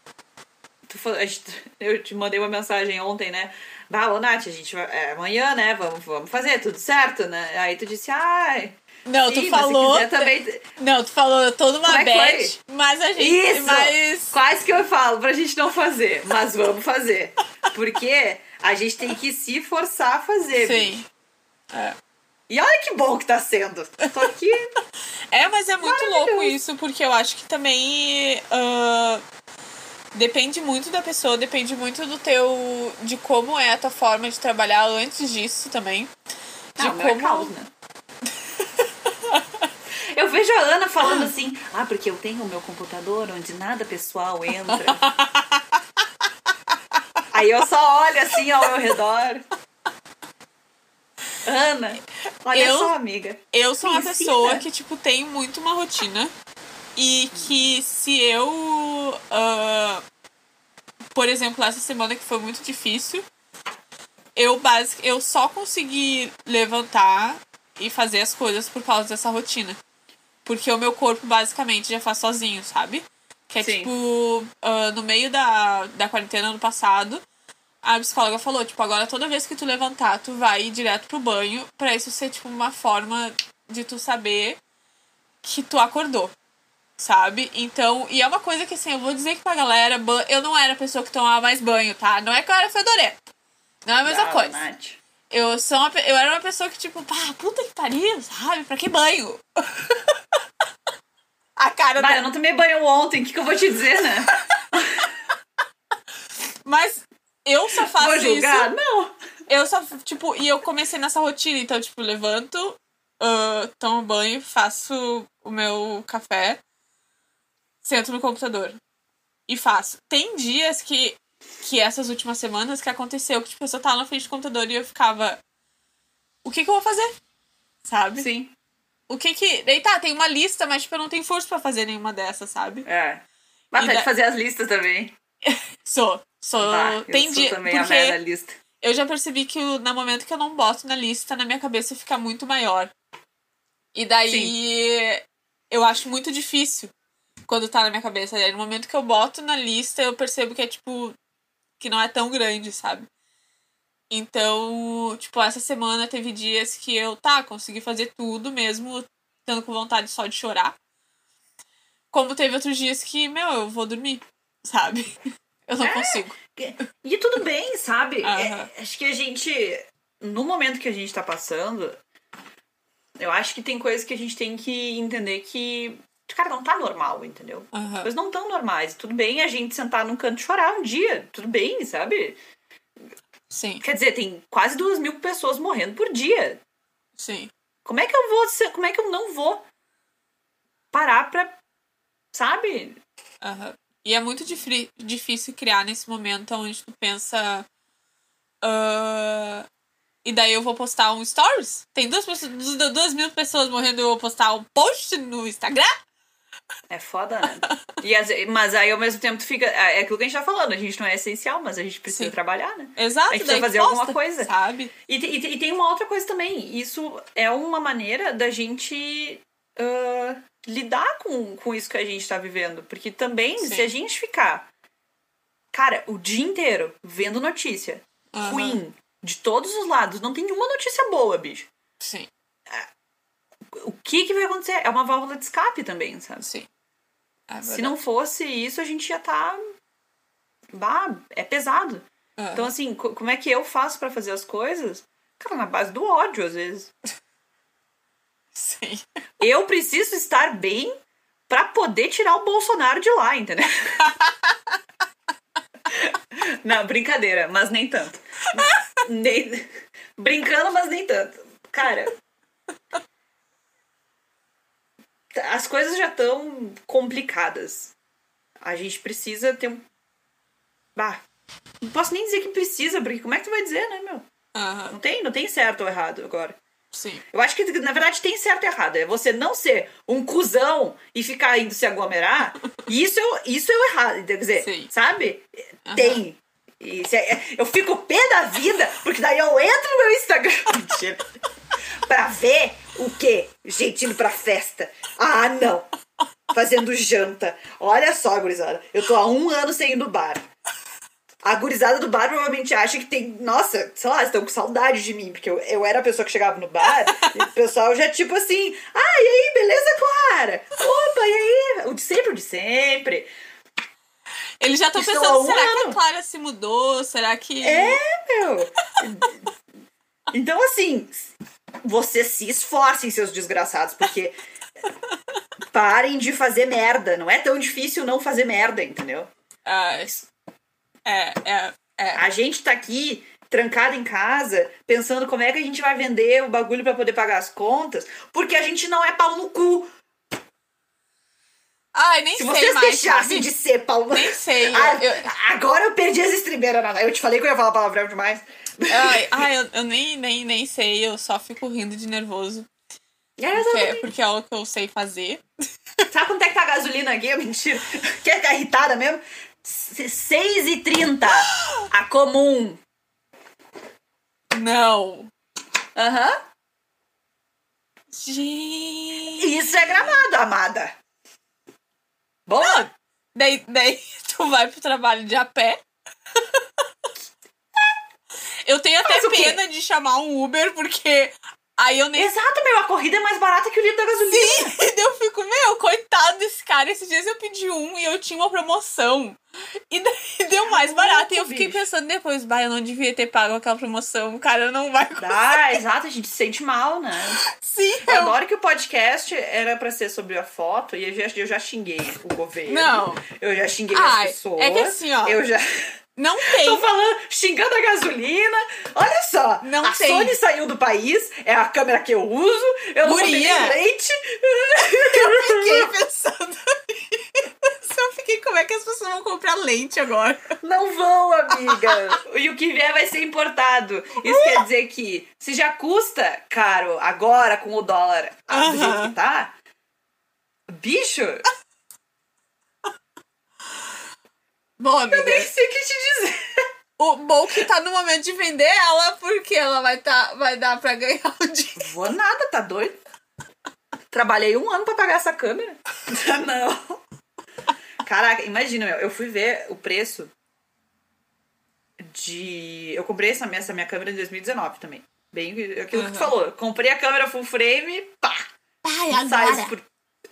Eu te mandei uma mensagem ontem, né? Bah, ô Nath, a gente vai. É amanhã, né? Vamos, vamos fazer, tudo certo, né? Aí tu disse, ai. Não, sim, tu falou. Se quiser também. Não, tu falou, eu tô numa Como é foi? mas a gente. Isso! Mas. Quase que eu falo pra gente não fazer, mas vamos fazer. Porque a gente tem que se forçar a fazer. bicho. Sim. É. E olha que bom que tá sendo. Tô aqui. É, mas é muito louco isso, porque eu acho que também ah, depende muito da pessoa, depende muito do teu. de como é a tua forma de trabalhar antes disso também. De é como. caos, né? Eu vejo a Ana falando assim, ah, porque eu tenho o meu computador onde nada pessoal entra. Aí eu só olho assim ao meu redor. Ana, olha Eu- só, amiga. Eu sou uma pessoa que, tipo, tem muito uma rotina. E que se eu. ah, por exemplo, essa semana que foi muito difícil, eu, basic, eu só consegui levantar e fazer as coisas por causa dessa rotina. Porque o meu corpo basicamente já faz sozinho, sabe? Que é Sim. tipo, ah, no meio da, da quarentena ano passado, a psicóloga falou, tipo, agora toda vez que tu levantar, tu vai ir direto pro banho, pra isso ser, tipo, uma forma de tu saber que tu acordou, sabe? Então, e é uma coisa que, assim, eu vou dizer que pra galera, eu não era a pessoa que tomava mais banho, tá? Não é que eu era fedorenta. Não é a mesma coisa. Eu sou uma, eu era uma pessoa que, tipo, pá, puta que pariu, sabe? Pra que banho? a cara da... eu não tomei banho ontem, o que, que eu vou te dizer, né? Mas eu só faço Vou isso. julgar? Não. Eu só, tipo, e eu comecei nessa rotina, então, tipo, levanto, ah, tomo banho, faço o meu café, sento no computador e faço. Tem dias que, que essas últimas semanas que aconteceu que, tipo, eu só tava na frente do computador e eu ficava. O que que eu vou fazer? Sabe? Sim. O que que. Daí tá, tem uma lista, mas, tipo, eu não tenho força pra fazer nenhuma dessas, sabe? É. Mas E tá da- de fazer as listas também. Sou. Sou. Bah, tem dia. porque... eu já percebi que no momento que eu não boto na lista, na minha cabeça fica muito maior. E daí eu acho muito difícil quando tá na minha cabeça. Aí no momento que eu boto na lista, eu percebo que é tipo. que não é tão grande, sabe? Então, tipo, essa semana teve dias que eu, tá, consegui fazer tudo mesmo, tendo com vontade só de chorar. Como teve outros dias que, meu, eu vou dormir, sabe? Eu não É. consigo. E tudo bem, sabe? É, acho que a gente, no momento que a gente tá passando, eu acho que tem coisas que a gente tem que entender que, cara, não tá normal, entendeu? As Aham. coisas não tão normais. Tudo bem a gente sentar num canto e chorar um dia. Tudo bem, sabe? Sim, Quer dizer, tem quase duas mil pessoas morrendo por dia. sim. Como é que eu vou como é que eu não vou parar pra, sabe? Aham. E é muito difícil criar nesse momento onde tu pensa. "Ah, e daí eu vou postar um stories? Tem duas, pessoas, du- duas mil pessoas morrendo e eu vou postar um post no Instagram? É foda, né? E mas aí ao mesmo tempo tu fica. É aquilo que a gente tá falando, a gente não é essencial, mas a gente precisa Sim. trabalhar, né? Exato, A gente precisa fazer tu alguma posta, coisa. Sabe? E, e e tem uma outra coisa também. Isso é uma maneira da gente ah, lidar com, com isso que a gente tá vivendo. Porque também, Sim. se a gente ficar, cara, o dia inteiro vendo notícia Aham. ruim de todos os lados, não tem nenhuma notícia boa, bicho. Sim, O que que vai acontecer? É uma válvula de escape também, sabe? sim. É Se não fosse isso, a gente ia tá. Bah, é pesado. verdade. Então, assim, co- como é que eu faço pra fazer as coisas? Cara, na base do ódio, às vezes. Sim. Eu preciso estar bem pra poder tirar o Bolsonaro de lá, entendeu? Não, brincadeira, mas nem tanto. Nem... Brincando, mas nem tanto. Cara. As coisas já estão complicadas. A gente precisa ter um. Bah. Não posso nem dizer que precisa, porque como é que tu vai dizer, né, meu? Aham. Não tem, não tem certo ou errado agora. Sim. Eu acho que, na verdade, tem certo e errado. É você não ser um cuzão e ficar indo se aglomerar. Isso eu, isso eu errado. Quer dizer, Sim. sabe? Aham. Tem. Isso é- eu fico pé da vida, porque daí eu entro no meu Instagram. Pra ver o quê? Gente indo pra festa. Ah, não. Fazendo janta. Olha só, gurizada. Eu tô há um ano sem ir no bar. A gurizada do bar provavelmente acha que tem. Nossa, sei lá, estão com saudade de mim, porque eu, eu era a pessoa que chegava no bar e o pessoal já, tipo assim, ah, e aí, beleza, Clara? Opa, e aí? O de sempre, o de sempre. Eles já estão pensando, será que a ano. Clara se mudou? Será que. É, meu. Então, assim, vocês se esforcem, seus desgraçados, porque parem de fazer merda. Não é tão difícil não fazer merda, entendeu? Ah, é, é, é. A gente tá aqui trancado em casa, pensando como é que a gente vai vender o bagulho pra poder pagar as contas, porque a gente não é pau no cu. Ai, nem Se sei vocês mais. deixassem sabe? de ser pau no Nem sei. Ah, eu, Agora eu perdi as estribeiras. Eu te falei que eu ia falar palavrão demais. ai, ai, eu, eu nem, nem, nem sei, eu só fico rindo de nervoso. É, Porque, porque é o que eu sei fazer. Sabe quanto é que tá a gasolina aqui? Mentira. Quer ficar irritada mesmo? S- 6,30. A comum. Não. Aham. Gente. Isso é gramado, amada. Bom? Daí, daí tu vai pro trabalho de a pé. Eu tenho até pena de chamar um Uber, porque aí eu nem Exato, meu. A corrida é mais barata que o litro da gasolina. E daí eu fico, meu, coitado desse cara. Esses dias eu pedi um e eu tinha uma promoção. E daí deu mais barato. E eu fiquei bicho. pensando depois, bah, eu não devia ter pago aquela promoção. O cara não vai. Ah, exato. A gente se sente mal, né? Sim, Eu eu... adoro que o podcast era pra ser sobre a foto e eu já, eu já xinguei o governo. Não. Eu já xinguei Ai, as pessoas. é que assim, ó. Eu já. Não tem. Tô falando, xingando a gasolina. Olha só. Não a tem. Sony saiu do país, é a câmera que eu uso. Eu não Guria. nem leite. Eu fiquei pensando nisso. Eu fiquei, como é que as pessoas vão comprar lente agora? Não vão, amiga. e o que vier vai ser importado. Isso quer dizer que se já custa caro agora com o dólar ah, do jeito Aham. que tá, bicho, Bom, amiga, nem sei o que te dizer. o bom que tá no momento de vender ela, porque ela vai, tá, vai dar pra ganhar o dinheiro. Vou nada, tá doido? trabalhei um ano pra pagar essa câmera. não. Caraca, imagina, meu, eu fui ver o preço de. Eu comprei essa, essa minha câmera em 2019 também. Bem aquilo que tu falou. Eu comprei a câmera full frame, pá! Agora. por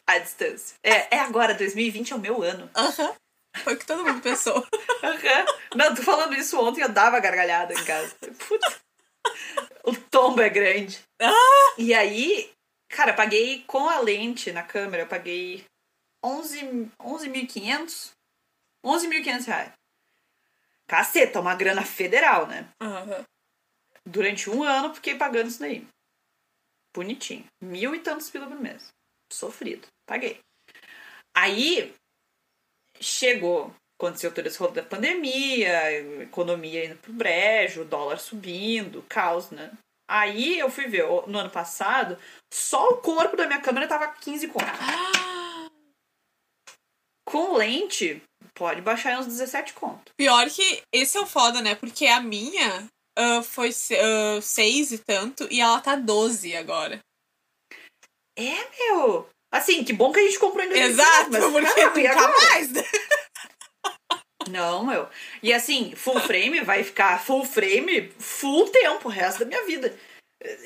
a distância. É, é agora, 2020 é o meu ano. Aham. Foi o que todo mundo pensou. Não, tô falando isso ontem, eu dava gargalhada em casa. Puta. O tombo é grande. Ah! E aí, cara, paguei com a lente na câmera, eu paguei 11 11.500. 11.500 reais. Caceta, uma grana federal, né? Aham. Durante um ano fiquei pagando isso daí. Bonitinho. Mil e tantos pila por mês. Sofrido. Paguei. Aí chegou, aconteceu todo esse rolo da pandemia, economia indo pro brejo, dólar subindo, caos, né? Aí eu fui ver, no ano passado, só o corpo da minha câmera tava 15 conto. Com lente, pode baixar em uns 17 conto. Pior que esse é o foda, né? Porque a minha ah, foi se- ah, seis e tanto e ela tá 12 agora. É, meu! Assim, que bom que a gente comprou em 2019, Exato, mas, porque caraca, e nunca agora? mais, né? Não, meu. E assim, full frame vai ficar full frame full tempo, o resto da minha vida.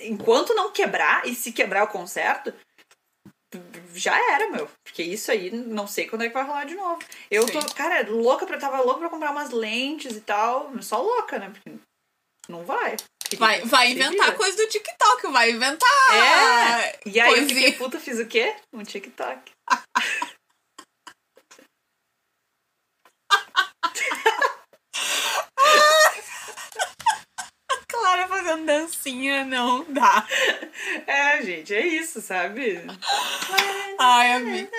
Enquanto não quebrar, e se quebrar o conserto, já era, meu. Porque isso aí, não sei quando é que vai rolar de novo. Eu Sim. tô, cara, louca pra, tava louca pra comprar umas lentes e tal. Só louca, né? Porque não vai. Vai, vai inventar vira. coisa do TikTok, vai inventar. É! E aí eu fiquei puta, fiz o quê? Um TikTok. Clara fazendo dancinha, não dá. É, gente, é isso, sabe? Ai, amiga.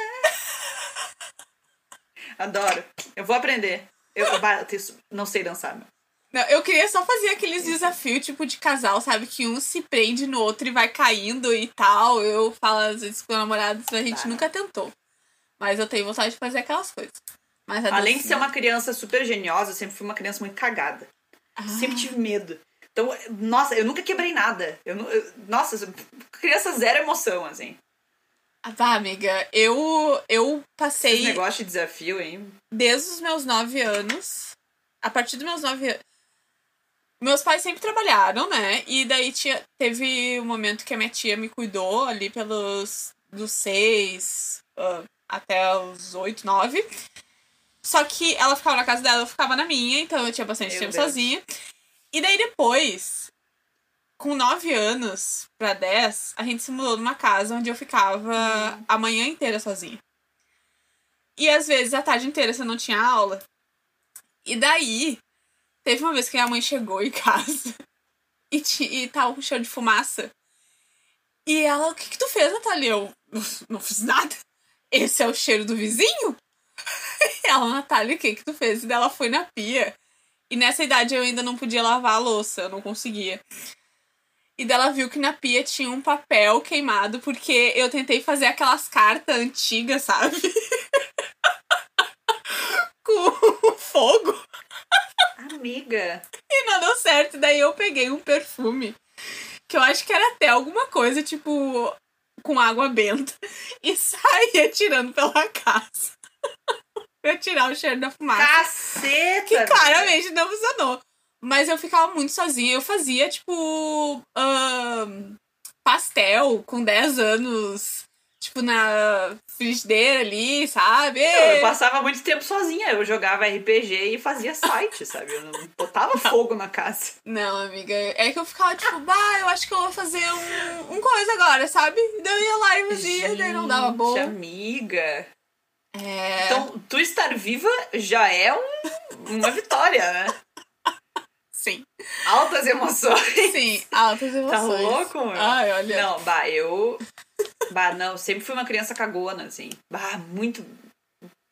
Adoro. Eu vou aprender. Eu, eu não sei dançar, meu. Não, eu queria só fazer aqueles desafios, tipo, de casal, sabe? Que um se prende no outro e vai caindo e tal. Eu falo às vezes com namorados, a gente Tá. nunca tentou. Mas eu tenho vontade de fazer aquelas coisas. Mas Além de ser uma criança super geniosa, eu sempre fui uma criança muito cagada. Ah. Sempre tive medo. Então, nossa, eu nunca quebrei nada. Eu, eu- nossa, criança zero emoção, assim. Ah, Vá, amiga, eu, eu Esse passei negócio de desafio, hein? desde os meus nove anos. A partir dos meus nove anos. Meus pais sempre trabalharam, né? E daí tinha, teve um momento que a minha tia me cuidou ali pelos dos seis ah, até os oito, nove. Só que ela ficava na casa dela, eu ficava na minha, então eu tinha bastante Meu tempo Deus. sozinha. E daí depois, com nove anos pra dez, a gente se mudou numa casa onde eu ficava a manhã inteira sozinha. E às vezes a tarde inteira você não tinha aula. E daí, teve uma vez que a mãe chegou em casa e, ti- e tava com cheiro de fumaça. E ela, o que que tu fez, Natália? Eu, "Não- fiz nada. Esse é o cheiro do vizinho? E ela, Natália, o que que tu fez? E daí ela foi na pia. E nessa idade eu ainda não podia lavar a louça, eu não conseguia. E daí ela viu que na pia tinha um papel queimado, porque eu tentei fazer aquelas cartas antigas, sabe? Com fogo. Amiga. E não deu certo. Daí eu peguei um perfume. Que eu acho que era até alguma coisa, tipo, com água benta. E saí atirando pela casa. pra tirar o cheiro da fumaça. Caceta! Que claramente não funcionou. Mas eu ficava muito sozinha. Eu fazia, tipo, ahn, pastel com 10 anos. Tipo, na frigideira ali, sabe? Eu passava muito tempo sozinha. Eu jogava RPG e fazia site, sabe? Eu não botava fogo na casa. Não, amiga. É que eu ficava tipo, bah, eu acho que eu vou fazer um, um coisa agora, sabe? Daí eu ia lá e fazia, daí não dava Gente, bom. amiga. É. Então, tu estar viva já é um- uma vitória, né? Sim. Altas emoções. Sim, altas Tá emoções. louco, meu? Ai, olha. Não, bah, eu. Bah, não, sempre fui uma criança cagona, assim. Bah, muito.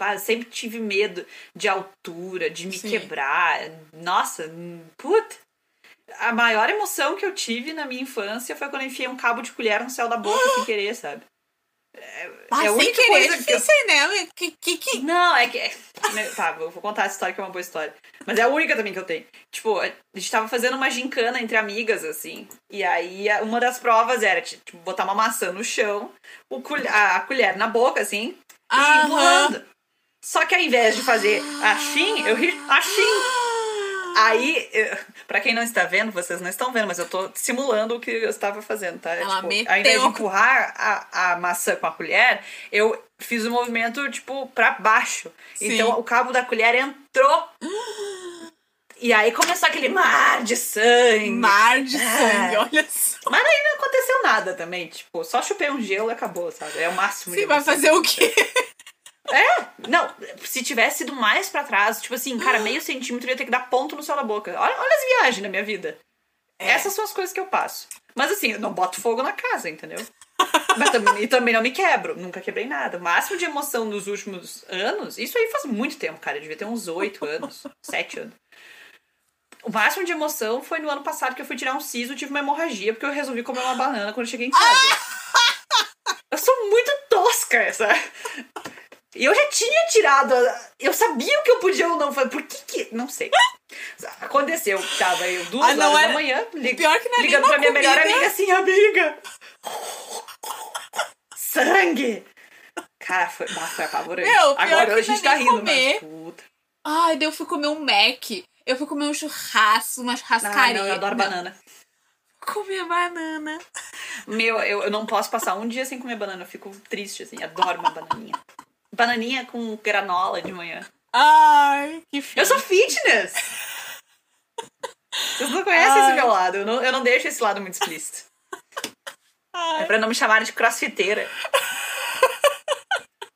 Bah, sempre tive medo de altura, de me Sim. quebrar. Nossa, puta. A maior emoção que eu tive na minha infância foi quando eu enfiei um cabo de colher no céu da boca sem querer, sabe? Ah, é a sem única querer coisa é que eu- né? Que, que, que... Não, é que. Tá, vou vou contar essa história que é uma boa história. Mas é a única também que eu tenho. Tipo, a gente tava fazendo uma gincana entre amigas, assim. E aí, uma das provas era, tipo, botar uma maçã no chão, o a, colher na boca, assim, e Aham. empurrando. Só que ao invés de fazer assim, eu ri assim. Aí, pra quem não está vendo, vocês não estão vendo, mas eu tô simulando o que eu estava fazendo, tá? Ela tipo, meteu- ao invés de empurrar a, a maçã com a colher, eu fiz o movimento, tipo, pra baixo. Sim. Então o cabo da colher entrou. E aí começou aquele mar de sangue. Mar de É. sangue, olha só. Mas aí não aconteceu nada também. Tipo, só chupei um gelo e acabou, sabe? É o máximo. Você vai fazer o quê? Não, se tivesse ido mais pra trás, tipo assim, cara, meio centímetro ia ter que dar ponto no céu da boca. Olha, olha as viagens na minha vida. É. Essas são as coisas que eu passo. Mas assim, eu não boto fogo na casa, entendeu? Mas também, e também não me quebro. Nunca quebrei nada. O máximo de emoção nos últimos anos, isso aí faz muito tempo, cara. Eu devia ter uns oito anos, sete anos. O máximo de emoção foi no ano passado que eu fui tirar um siso e tive uma hemorragia porque eu resolvi comer uma banana quando eu cheguei em casa. Eu sou muito tosca, essa. E eu já tinha tirado. Eu sabia o que eu podia ou não fazer. Por que que. Não sei. Aconteceu. Tava eu duas Ah, horas era- da manhã, li- Pior que não é ligando pra minha melhor comida. amiga assim, amiga. Sangue! Cara, foi, bah, foi apavorante. Meu, Agora a gente é tá nem rindo, comer. mas puta. Ai, daí eu fui comer um Mac. Eu fui comer um churrasco, uma Ah, churrascaria. não, eu adoro Não, banana. Comer banana. Meu, eu, eu não posso passar um dia sem comer banana. Eu fico triste, assim. Adoro uma bananinha. Bananinha com granola de manhã. Ai, que fio. Eu sou fitness! Vocês não conhecem Ai. esse meu lado. Eu não, eu não deixo esse lado muito explícito. É pra não me chamarem de crossfiteira.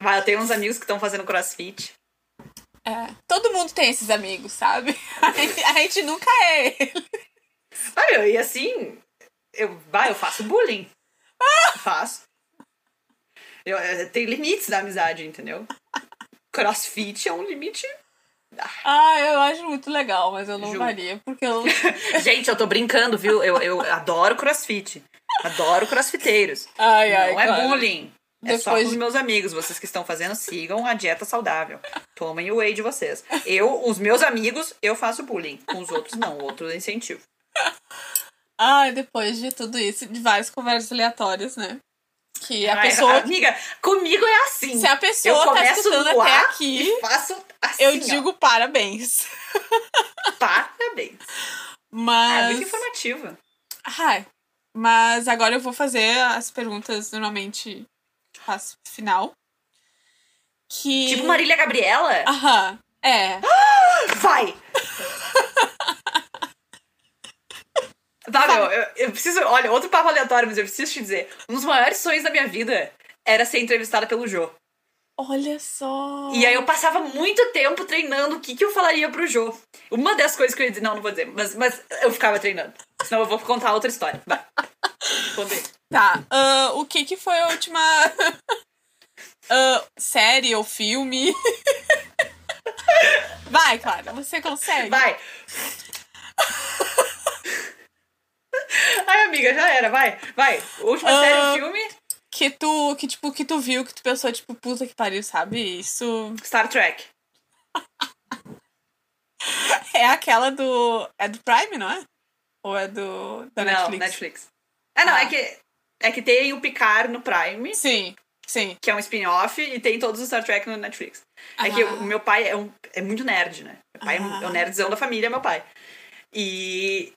Vai, eu tenho uns amigos que estão fazendo crossfit. É, todo mundo tem esses amigos, sabe? A gente, a gente nunca é ele. Ah, meu, e assim, eu, vai, eu faço bullying. Faço. Eu, eh, tem limites da amizade, entendeu? Crossfit é um limite. Ah, eu acho muito legal, mas eu não Ju. faria, porque eu. Gente, eu tô brincando, viu? Eu, eu adoro crossfit. Adoro crossfiteiros. Ai, ai, Não é claro. bullying. É só os meus amigos. Vocês que estão fazendo, sigam a dieta saudável. Tomem o whey de vocês. Eu, os meus amigos, eu faço bullying. Com os outros, não. Outros eu incentivo. Ai, depois de tudo isso, de várias conversas aleatórias, né? Que a Ai, pessoa. Amiga, comigo é assim. Se a eu pessoa tá começo escutando até aqui, faço assim, eu ó. digo parabéns. parabéns. Ah, é Mas. muito informativa. Ai, mas agora eu vou fazer as perguntas normalmente no final. Que. Tipo Marília Gabriela. Aham. É. Vai! Tá, meu, eu, eu preciso. Olha, outro papo aleatório, mas eu preciso te dizer. Um dos maiores sonhos da minha vida era ser entrevistada pelo Jô. Olha só. E aí eu passava muito tempo treinando o que, que eu falaria pro Jô. Uma das coisas que eu ia dizer, não, não vou dizer, mas, mas eu ficava treinando. Senão eu vou contar outra história. Vai. Conta aí. Tá. ah, o que que foi a última ah, série ou filme? Vai, Clara, você consegue. Vai! Ai, amiga, já era, vai, vai. Última Ah. série, filme, Que tu, que tipo, que tu viu, que tu pensou, tipo, puta que pariu, sabe? Isso Star Trek. é aquela do. É do Prime, não é? Ou é do. Da não, Netflix? Netflix. Ah, não, Ah. é que é que tem o Picard no Prime, Sim, sim. que é um spin-off, e tem todos os Star Trek no Netflix. É que Ah. o meu pai é, um, é muito nerd, né? Meu pai é um- Ah. é o nerdzão da família, meu pai. E.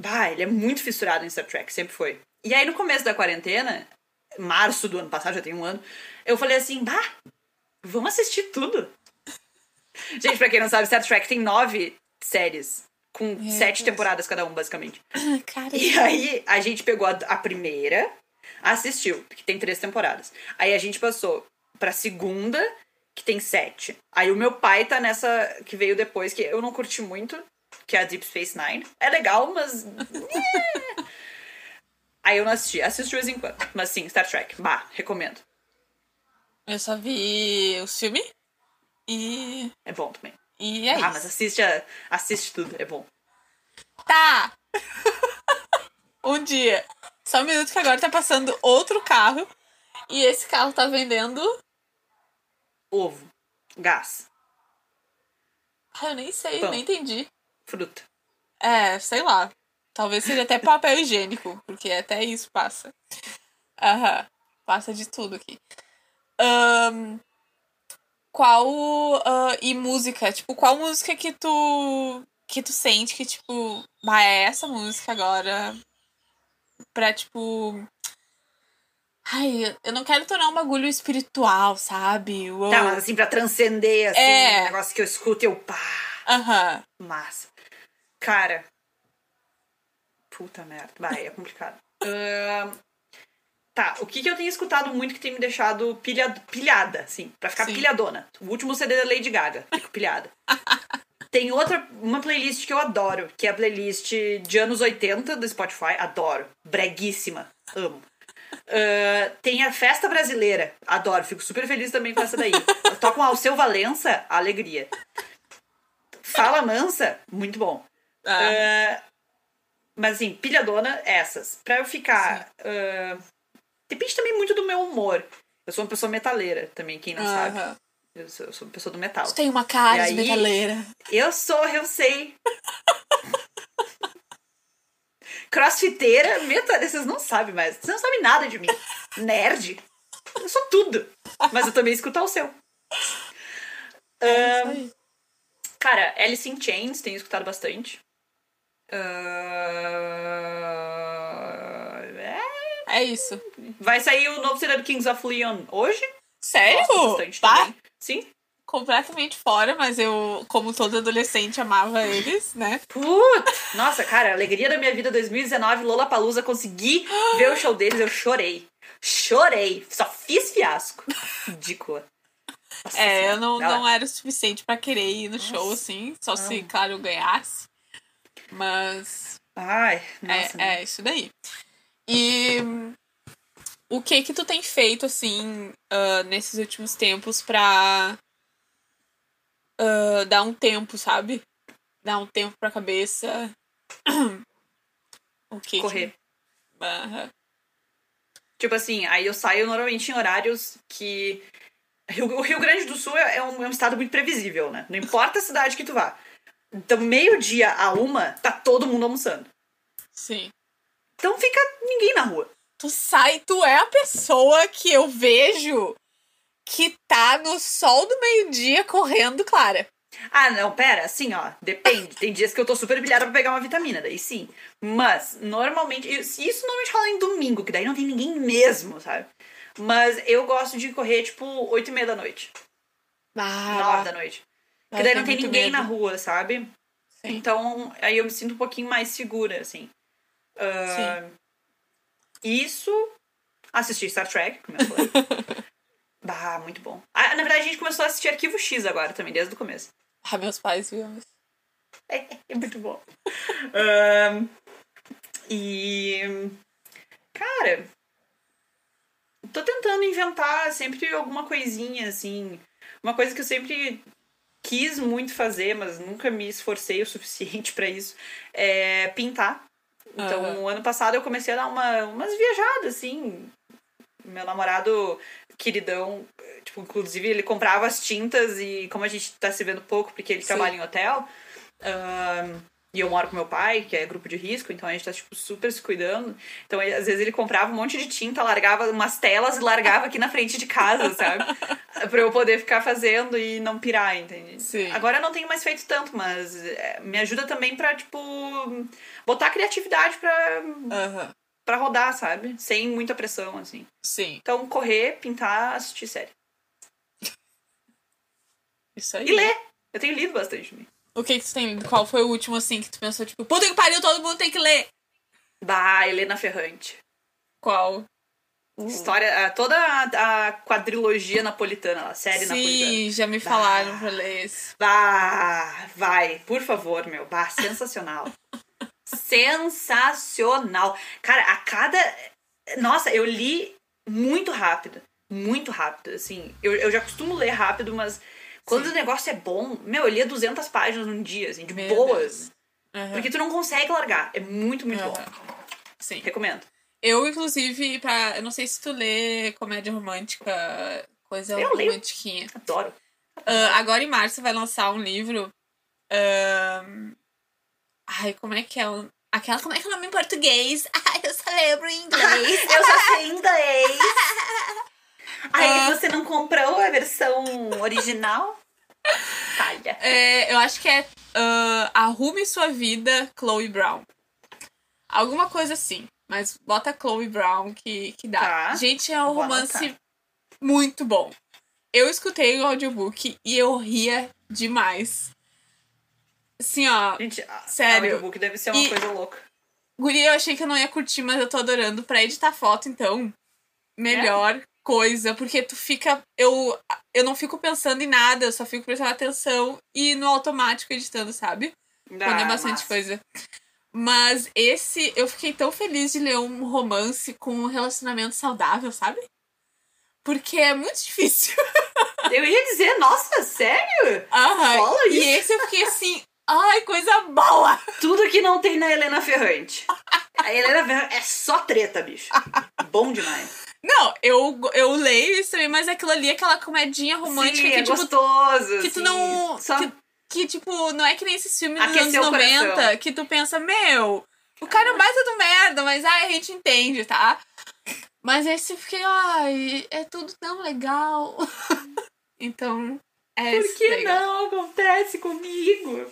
Bah, ele é muito fissurado em Star Trek, sempre foi. E aí, no começo da quarentena, março do ano passado, já tem um ano, eu falei assim, bah, vamos assistir tudo. Gente, pra quem não sabe, Star Trek tem nove séries, com Meu sete Deus. temporadas cada um, basicamente. Cara, E aí, a gente pegou a, a primeira, assistiu, que tem três temporadas. Aí a gente passou pra segunda, que tem sete. Aí o meu pai tá nessa que veio depois, que eu não curti muito, que é a Deep Space Nine. É legal, mas. aí eu não assisti. Assisto de vez em quando. Mas sim, Star Trek. Bah, recomendo. eu só vi os filmes e. É bom também. E é ah, isso. mas assiste, a- assiste tudo, é bom. Tá! um dia. Só um minuto que agora tá passando outro carro. E esse carro tá vendendo. Ovo. Gás. Ah, eu nem sei, Pão. nem entendi. Fruta. É, sei lá. Talvez seja até papel higiênico, porque até isso passa. Aham. Passa de tudo aqui. Ahn, qual. ah, e música? Tipo, qual música que tu. que tu sente que, tipo, bah, é essa música agora? Pra, tipo. Ai, eu não quero tornar um bagulho espiritual, sabe? Uou. Tá, mas assim, pra transcender, assim, É. um negócio que eu escuto e eu pá, Aham. massa. Cara. Puta merda. Vai, é complicado. Ahn, tá, o que, que eu tenho escutado muito que tem me deixado pilha, pilhada, assim, pra ficar Sim. pilhadona? O último CD da Lady Gaga, fico pilhada. Tem outra, uma playlist que eu adoro, que é a playlist de anos 80 do Spotify. Adoro. Breguíssima. Amo. Ah, tem a Festa Brasileira. Adoro. Fico super feliz também com essa daí. Tocam Alceu Valença. Alegria. Fala Mansa. Muito bom. Ah, Ah, mas assim, pilhadona, essas. Pra eu ficar. ah, depende também muito do meu humor. Eu sou uma pessoa metaleira também, quem não sabe. Eu sou, eu sou uma pessoa do metal. Tu tem uma cara E de aí- metaleira. Eu sou, eu sei. Crossfiteira, meta, vocês não sabem mais. Vocês não sabem nada de mim. Nerd. Eu sou tudo. Mas eu também escuto o seu. É aí. Cara, Alice in Chains, tenho escutado bastante. Ah, é, É isso. Vai sair o novo CD do Kings of Leon hoje. Sério? Gosto bastante Tá? também. Sim. Completamente fora, mas eu, como todo adolescente, amava eles, né? Putz! Nossa, cara, alegria da minha vida 2019, Lollapalooza, consegui ver o show deles, eu chorei. Chorei. Só fiz fiasco. Ridícula. Nossa É, Senhora. eu não, Ela- não era o suficiente pra querer ir no show, Nossa. assim. Só se, Não. claro, eu ganhasse. Mas Ai, nossa. é, é isso daí. E o que que tu tem feito, assim, ah, nesses últimos tempos pra ah, dar um tempo, sabe? Dar um tempo pra cabeça. O que que- Correr. Aham. Tipo assim, aí eu saio normalmente em horários que. O Rio Grande do Sul é um, é um estado muito previsível, né? Não importa a cidade que tu vá. Então, meio-dia a uma, tá todo mundo almoçando. Sim. Então fica ninguém na rua. Tu sai, tu é a pessoa que eu vejo que tá no sol do meio-dia correndo, Clara. Ah, não, pera, assim, ó, depende. Tem dias que eu tô super pilhada pra pegar uma vitamina, daí sim. Mas, normalmente, isso normalmente rola em domingo, que daí não tem ninguém mesmo, sabe? Mas eu gosto de correr, tipo, 8 e meia da noite, Ah, 9 da noite. eu Porque daí não tem ninguém na medo. rua, sabe? Sim. Então, aí eu me sinto um pouquinho mais segura, assim. Ah, Isso, assistir Star Trek, como eu falei. bah, muito bom. Ah, na verdade, a gente começou a assistir Arquivo X agora também, desde o começo. Ah, meus pais viam isso. É muito bom. Ahn, e. Cara. Tô tentando inventar sempre alguma coisinha, assim. Uma coisa que eu sempre quis muito fazer, mas nunca me esforcei o suficiente pra isso, é pintar. Então, Aham. ano passado eu comecei a dar uma, umas viajadas, assim. Meu namorado queridão, tipo, inclusive ele comprava as tintas e como a gente tá se vendo pouco porque ele Sim. trabalha em hotel, ahn, e eu moro com meu pai, que é grupo de risco, então a gente tá, tipo, super se cuidando. Então, ele- às vezes ele comprava um monte de tinta, largava umas telas e largava aqui na frente de casa, sabe? pra eu poder ficar fazendo e não pirar, entende? Sim. Agora eu não tenho mais feito tanto, mas é, me ajuda também pra, tipo, botar criatividade pra, Aham. pra rodar, sabe? Sem muita pressão, assim. Sim, Então, correr, pintar, assistir série. isso aí. E ler! Eu tenho lido bastante também. O que que tu tem lido? Qual foi o último, assim, que tu pensou, tipo, puta que pariu, todo mundo tem que ler? Bah, Helena Ferrante. Qual? História, ah, toda a, a quadrilogia napolitana, a série napolitana. Sim, já me Bah. falaram pra ler esse. Bah, vai, por favor, meu. Bah, sensacional. sensacional. Cara, a cada. Nossa, eu li muito rápido. Muito rápido, assim. Eu, eu já costumo ler rápido, mas quando Sim. o negócio é bom, meu, eu lia 200 páginas num dia, assim, de Meu boas. Aham. Porque tu não consegue largar. É muito, muito bom. Aham. Sim. Recomendo. Eu, inclusive, pra. Eu não sei se tu lê comédia romântica, coisa Eu leio. romantiquinha. Adoro. Ah, agora em março vai lançar um livro Ahn, Ai, como é que é. Aquela, como é que é o nome em português? Ai, eu só lembro em inglês. Eu só sei inglês. Aí Ah. você não comprou a versão original? Falha. É, eu acho que é ah, Arrume Sua Vida, Chloe Brown. Alguma coisa assim. Mas bota Chloe Brown que, que dá. Tá. Gente, é um Vou romance anotar. muito bom. Eu escutei o audiobook e eu ria demais. Assim, ó. Gente, Sério. o audiobook deve ser uma E- coisa louca. Guri, eu achei que eu não ia curtir, mas eu tô adorando. Pra editar foto, então, melhor coisa. Porque tu fica. Eu, eu não fico pensando em nada, eu só fico prestando atenção e no automático editando, sabe? Quando é Ah, bastante massa. coisa. Mas esse, eu fiquei tão feliz de ler um romance com um relacionamento saudável, sabe? Porque é muito difícil. Eu ia dizer, nossa, sério? Aham. E esse eu fiquei assim, ai, coisa boa! Tudo que não tem na Helena Ferrante. A Helena Ferrante é só treta, bicho. Bom demais. Não, eu, eu leio isso também, mas aquilo ali, aquela comedinha romântica Sim, que, é tipo, gostoso. que tu não- Só... que- que, tipo, não é que nem esses filmes dos anos o 90 coração. que tu pensa, meu, o cara é um baita do merda, mas ai, a gente entende, tá? Mas esse eu fiquei, ai, é tudo tão legal. então, é Por que legal. não acontece comigo?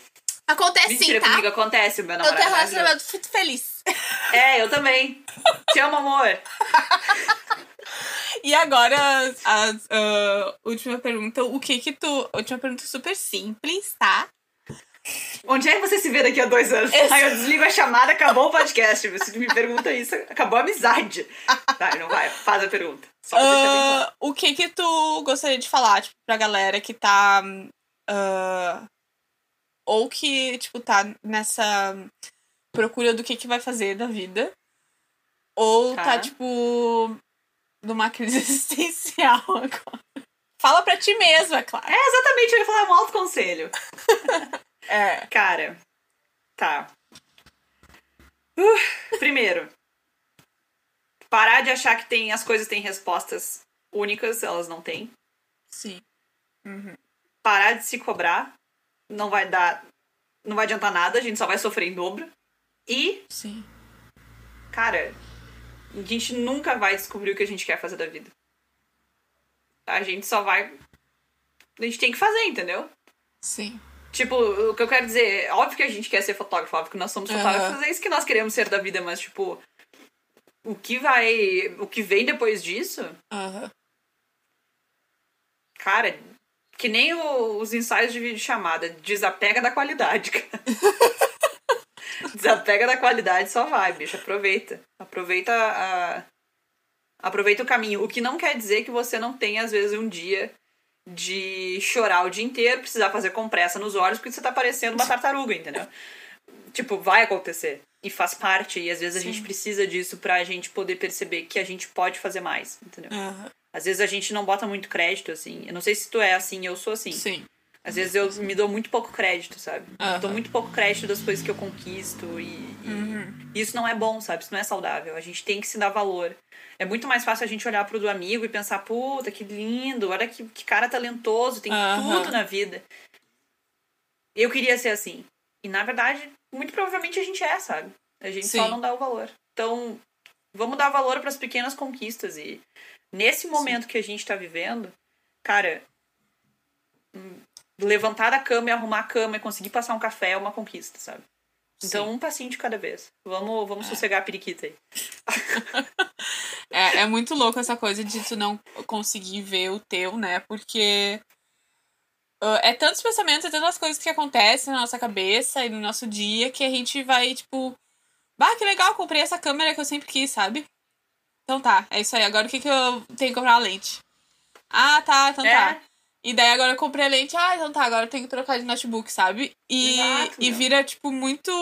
Acontece Mentira, sim, tá? comigo acontece, o meu Eu tenho namorado. é maravilhoso. relacionamento muito feliz. É, eu também. Te amo, amor. E agora, a, a última pergunta, o que que tu... Última pergunta super simples, tá? Onde é que você se vê daqui a dois anos? Esse- Aí eu desligo a chamada, acabou o podcast. Tu me pergunta isso, acabou a amizade. Tá, não vai, faz a pergunta. Só pra deixar bem claro. Ah, o que que tu gostaria de falar, tipo, pra galera que tá... ah, ou que, tipo, tá nessa procura do que que vai fazer da vida. Ou tá, Tá. tipo, numa crise existencial agora. Fala pra ti mesmo, é claro. É exatamente, eu ia falar um autoconselho. É. Cara, tá. Uh, primeiro, parar de achar que tem, as coisas têm respostas únicas, elas não têm. Sim. Uhum. Parar de se cobrar, não vai dar. Não vai adiantar nada, a gente só vai sofrer em dobro. E, Sim. cara, a gente nunca vai descobrir o que a gente quer fazer da vida. A gente só vai. A gente tem que fazer, entendeu? Sim. Tipo, o que eu quero dizer, óbvio que a gente quer ser fotógrafo, óbvio que nós somos fotógrafos, é isso que nós queremos ser da vida, mas tipo, o que vai, o que vem depois disso, Aham. cara, que nem o- os ensaios de vídeo chamada, desapega da qualidade, cara. desapega da qualidade, só vai, bicho, aproveita. Aproveita a aproveita o caminho, o que não quer dizer que você não tenha às vezes um dia de chorar o dia inteiro, precisar fazer compressa nos olhos porque você tá parecendo uma tartaruga, entendeu? Tipo, vai acontecer. E faz parte, e às vezes a Sim. gente precisa disso pra gente poder perceber que a gente pode fazer mais, entendeu? Aham. Às vezes a gente não bota muito crédito, assim. Eu não sei se tu é assim, eu sou assim. Sim. Às vezes eu me dou muito pouco crédito, sabe? Aham. Dou muito pouco crédito das coisas que eu conquisto e, e Uhum. isso não é bom, sabe? Isso não é saudável. A gente tem que se dar valor. É muito mais fácil a gente olhar pro do amigo e pensar, puta, que lindo, olha que, que cara talentoso, tem Aham. tudo na vida. Eu queria ser assim. E na verdade, muito provavelmente a gente é, sabe? A gente só Sim. não dá o valor. Então, vamos dar valor para as pequenas conquistas e nesse momento que a gente tá vivendo, cara, hum, levantar da cama e arrumar a cama e conseguir passar um café é uma conquista, sabe? Então, Sim. um passinho de cada vez. Vamos, vamos sossegar a periquita aí. É, é muito louco essa coisa de tu não conseguir ver o teu, né? Porque ah, é tantos pensamentos, é tantas coisas que acontecem na nossa cabeça e no nosso dia que a gente vai, tipo, bah, que legal, comprei essa câmera que eu sempre quis, sabe? Então tá, é isso aí. Agora o que, que eu tenho que comprar a lente? Ah, tá, então É. tá. E daí agora eu comprei a lente, ah, então tá, agora eu tenho que trocar de notebook, sabe? E, Exato, e meu. vira, tipo, muito.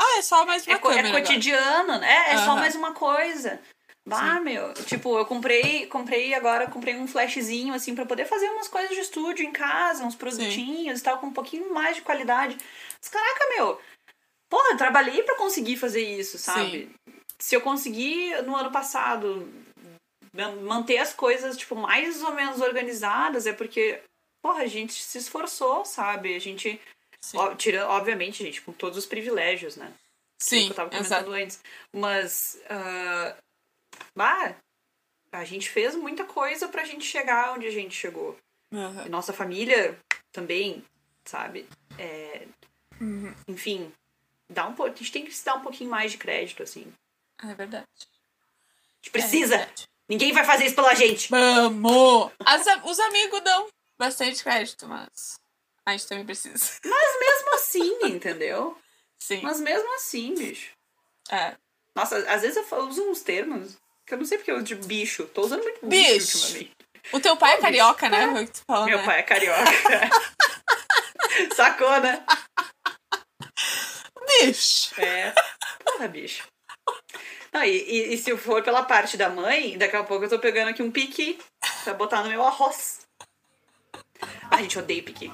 Ah, é só mais uma É, co- é câmera. agora. cotidiano, né? É só Aham. mais uma coisa. Bah, meu, tipo, eu comprei, comprei agora, comprei um flashzinho, assim, pra poder fazer umas coisas de estúdio em casa, uns produtinhos e tal, com um pouquinho mais de qualidade. Mas, caraca, meu, porra, eu trabalhei pra conseguir fazer isso, sabe? Se eu conseguir, no ano passado, man- manter as coisas, tipo, mais ou menos organizadas, é porque, porra, a gente se esforçou, sabe? A gente. Ó, tirando, obviamente, gente, com todos os privilégios, né? que Sim eu tava comentando exato. antes. Mas. ah, bah, a gente fez muita coisa pra gente chegar onde a gente chegou. E nossa família também, sabe? É, Uhum. enfim, dá um, a gente tem que se dar um pouquinho mais de crédito, assim. A É verdade. gente precisa! É verdade. Ninguém vai fazer isso pela gente! Vamos! As a- os amigos dão bastante crédito, mas a gente também precisa. Mesmo assim, entendeu? Sim. Mas mesmo assim, bicho. É. Nossa, às vezes eu fa- uso uns termos que eu não sei porque eu uso de bicho. Tô usando muito bicho, Bicho. ultimamente. O teu pai é Bicho. carioca, né? Foi o que tu falou, Meu né? pai é carioca. Sacou, né? Bicho! É. Porra, bicho. Não, e, e, e se for pela parte da mãe, daqui a pouco eu tô pegando aqui um piqui pra botar no meu arroz. A gente odeia piqui.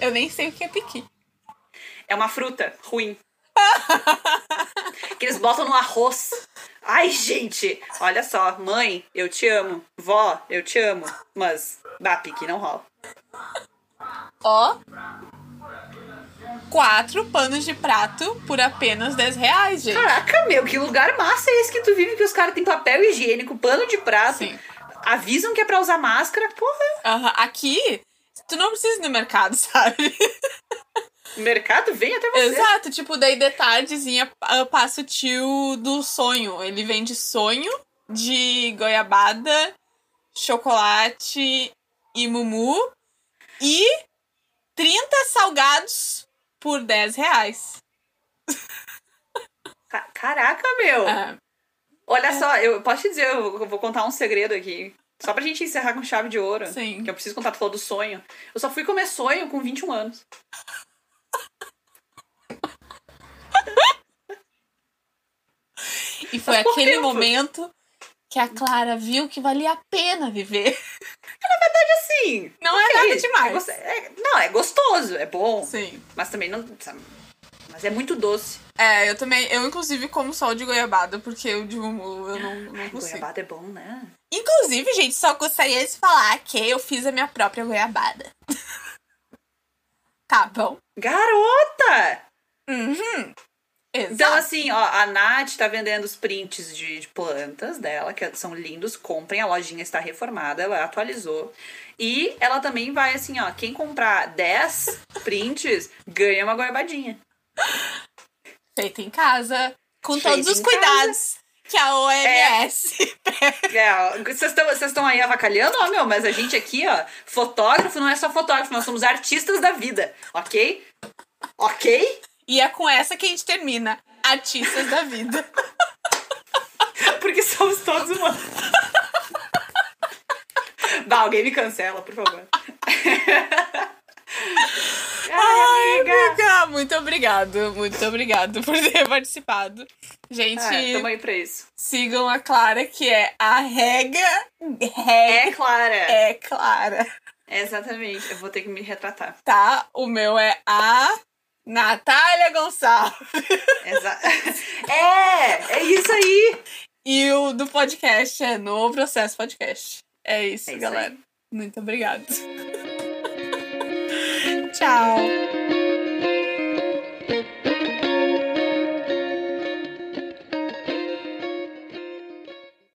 Eu nem sei o que é piqui. É uma fruta ruim. que eles botam no arroz. Ai, gente, olha só. Mãe, eu te amo. Vó, eu te amo. Mas, bah, piqui não rola. Ó. Quatro panos de prato por apenas 10 reais, gente. Caraca, meu, que lugar massa é esse que tu vive que os caras têm papel higiênico, pano de prato. Sim. Avisam que é pra usar máscara. Porra, Aham. Aqui, tu não precisa ir no mercado, sabe? mercado vem até você. Exato, tipo, daí de tardezinha passa o tio do sonho. Ele vende sonho de goiabada, chocolate e mumu e 30 salgados por 10 reais. Ca- Caraca, meu. Ah, Olha só, eu posso te dizer, eu vou- contar um segredo aqui. Só pra gente encerrar com chave de ouro. Sim. Que eu preciso contar, tu falou do sonho. Eu só fui comer sonho com 21 anos. e foi aquele tempo. momento que a Clara viu que valia a pena viver. Sim. Não é nada demais. é não, é gostoso, é bom. Sim. Mas também não. sabe, Mas é muito doce. É, eu também. Eu, inclusive, como só o de goiabada, porque o de mumu eu não, não consigo. Goiabada é bom, né? Inclusive, gente, só gostaria de falar que eu fiz a minha própria goiabada. tá bom? Garota! Uhum. Exato. Então, assim, ó, a Nath tá vendendo os prints de, de plantas dela, que são lindos. Comprem, a lojinha está reformada, ela atualizou. E ela também vai, assim, ó, quem comprar 10 prints ganha uma goiabadinha. Feita em casa, com Feita todos os cuidados que a OMS É, ó, vocês vocês estão aí avacalhando, ó, meu, mas a gente aqui, ó, fotógrafo não é só fotógrafo, nós somos artistas da vida, ok? Ok? E é com essa que a gente termina. Artistas da vida. Porque somos todos humanos. Bah, alguém me cancela, por favor. Ai, amiga. Amiga, muito obrigado. Muito obrigado por ter participado. Gente, Ah, tamo aí pra isso. sigam a Clara, que é a Rega. Rega É, Clara. é Clara. Exatamente. Eu vou ter que me retratar. Tá? O meu é a Natália Gonçalves. É, é isso aí. E o do podcast é no Processo Podcast. É isso, É isso galera. aí. Muito obrigada. Tchau.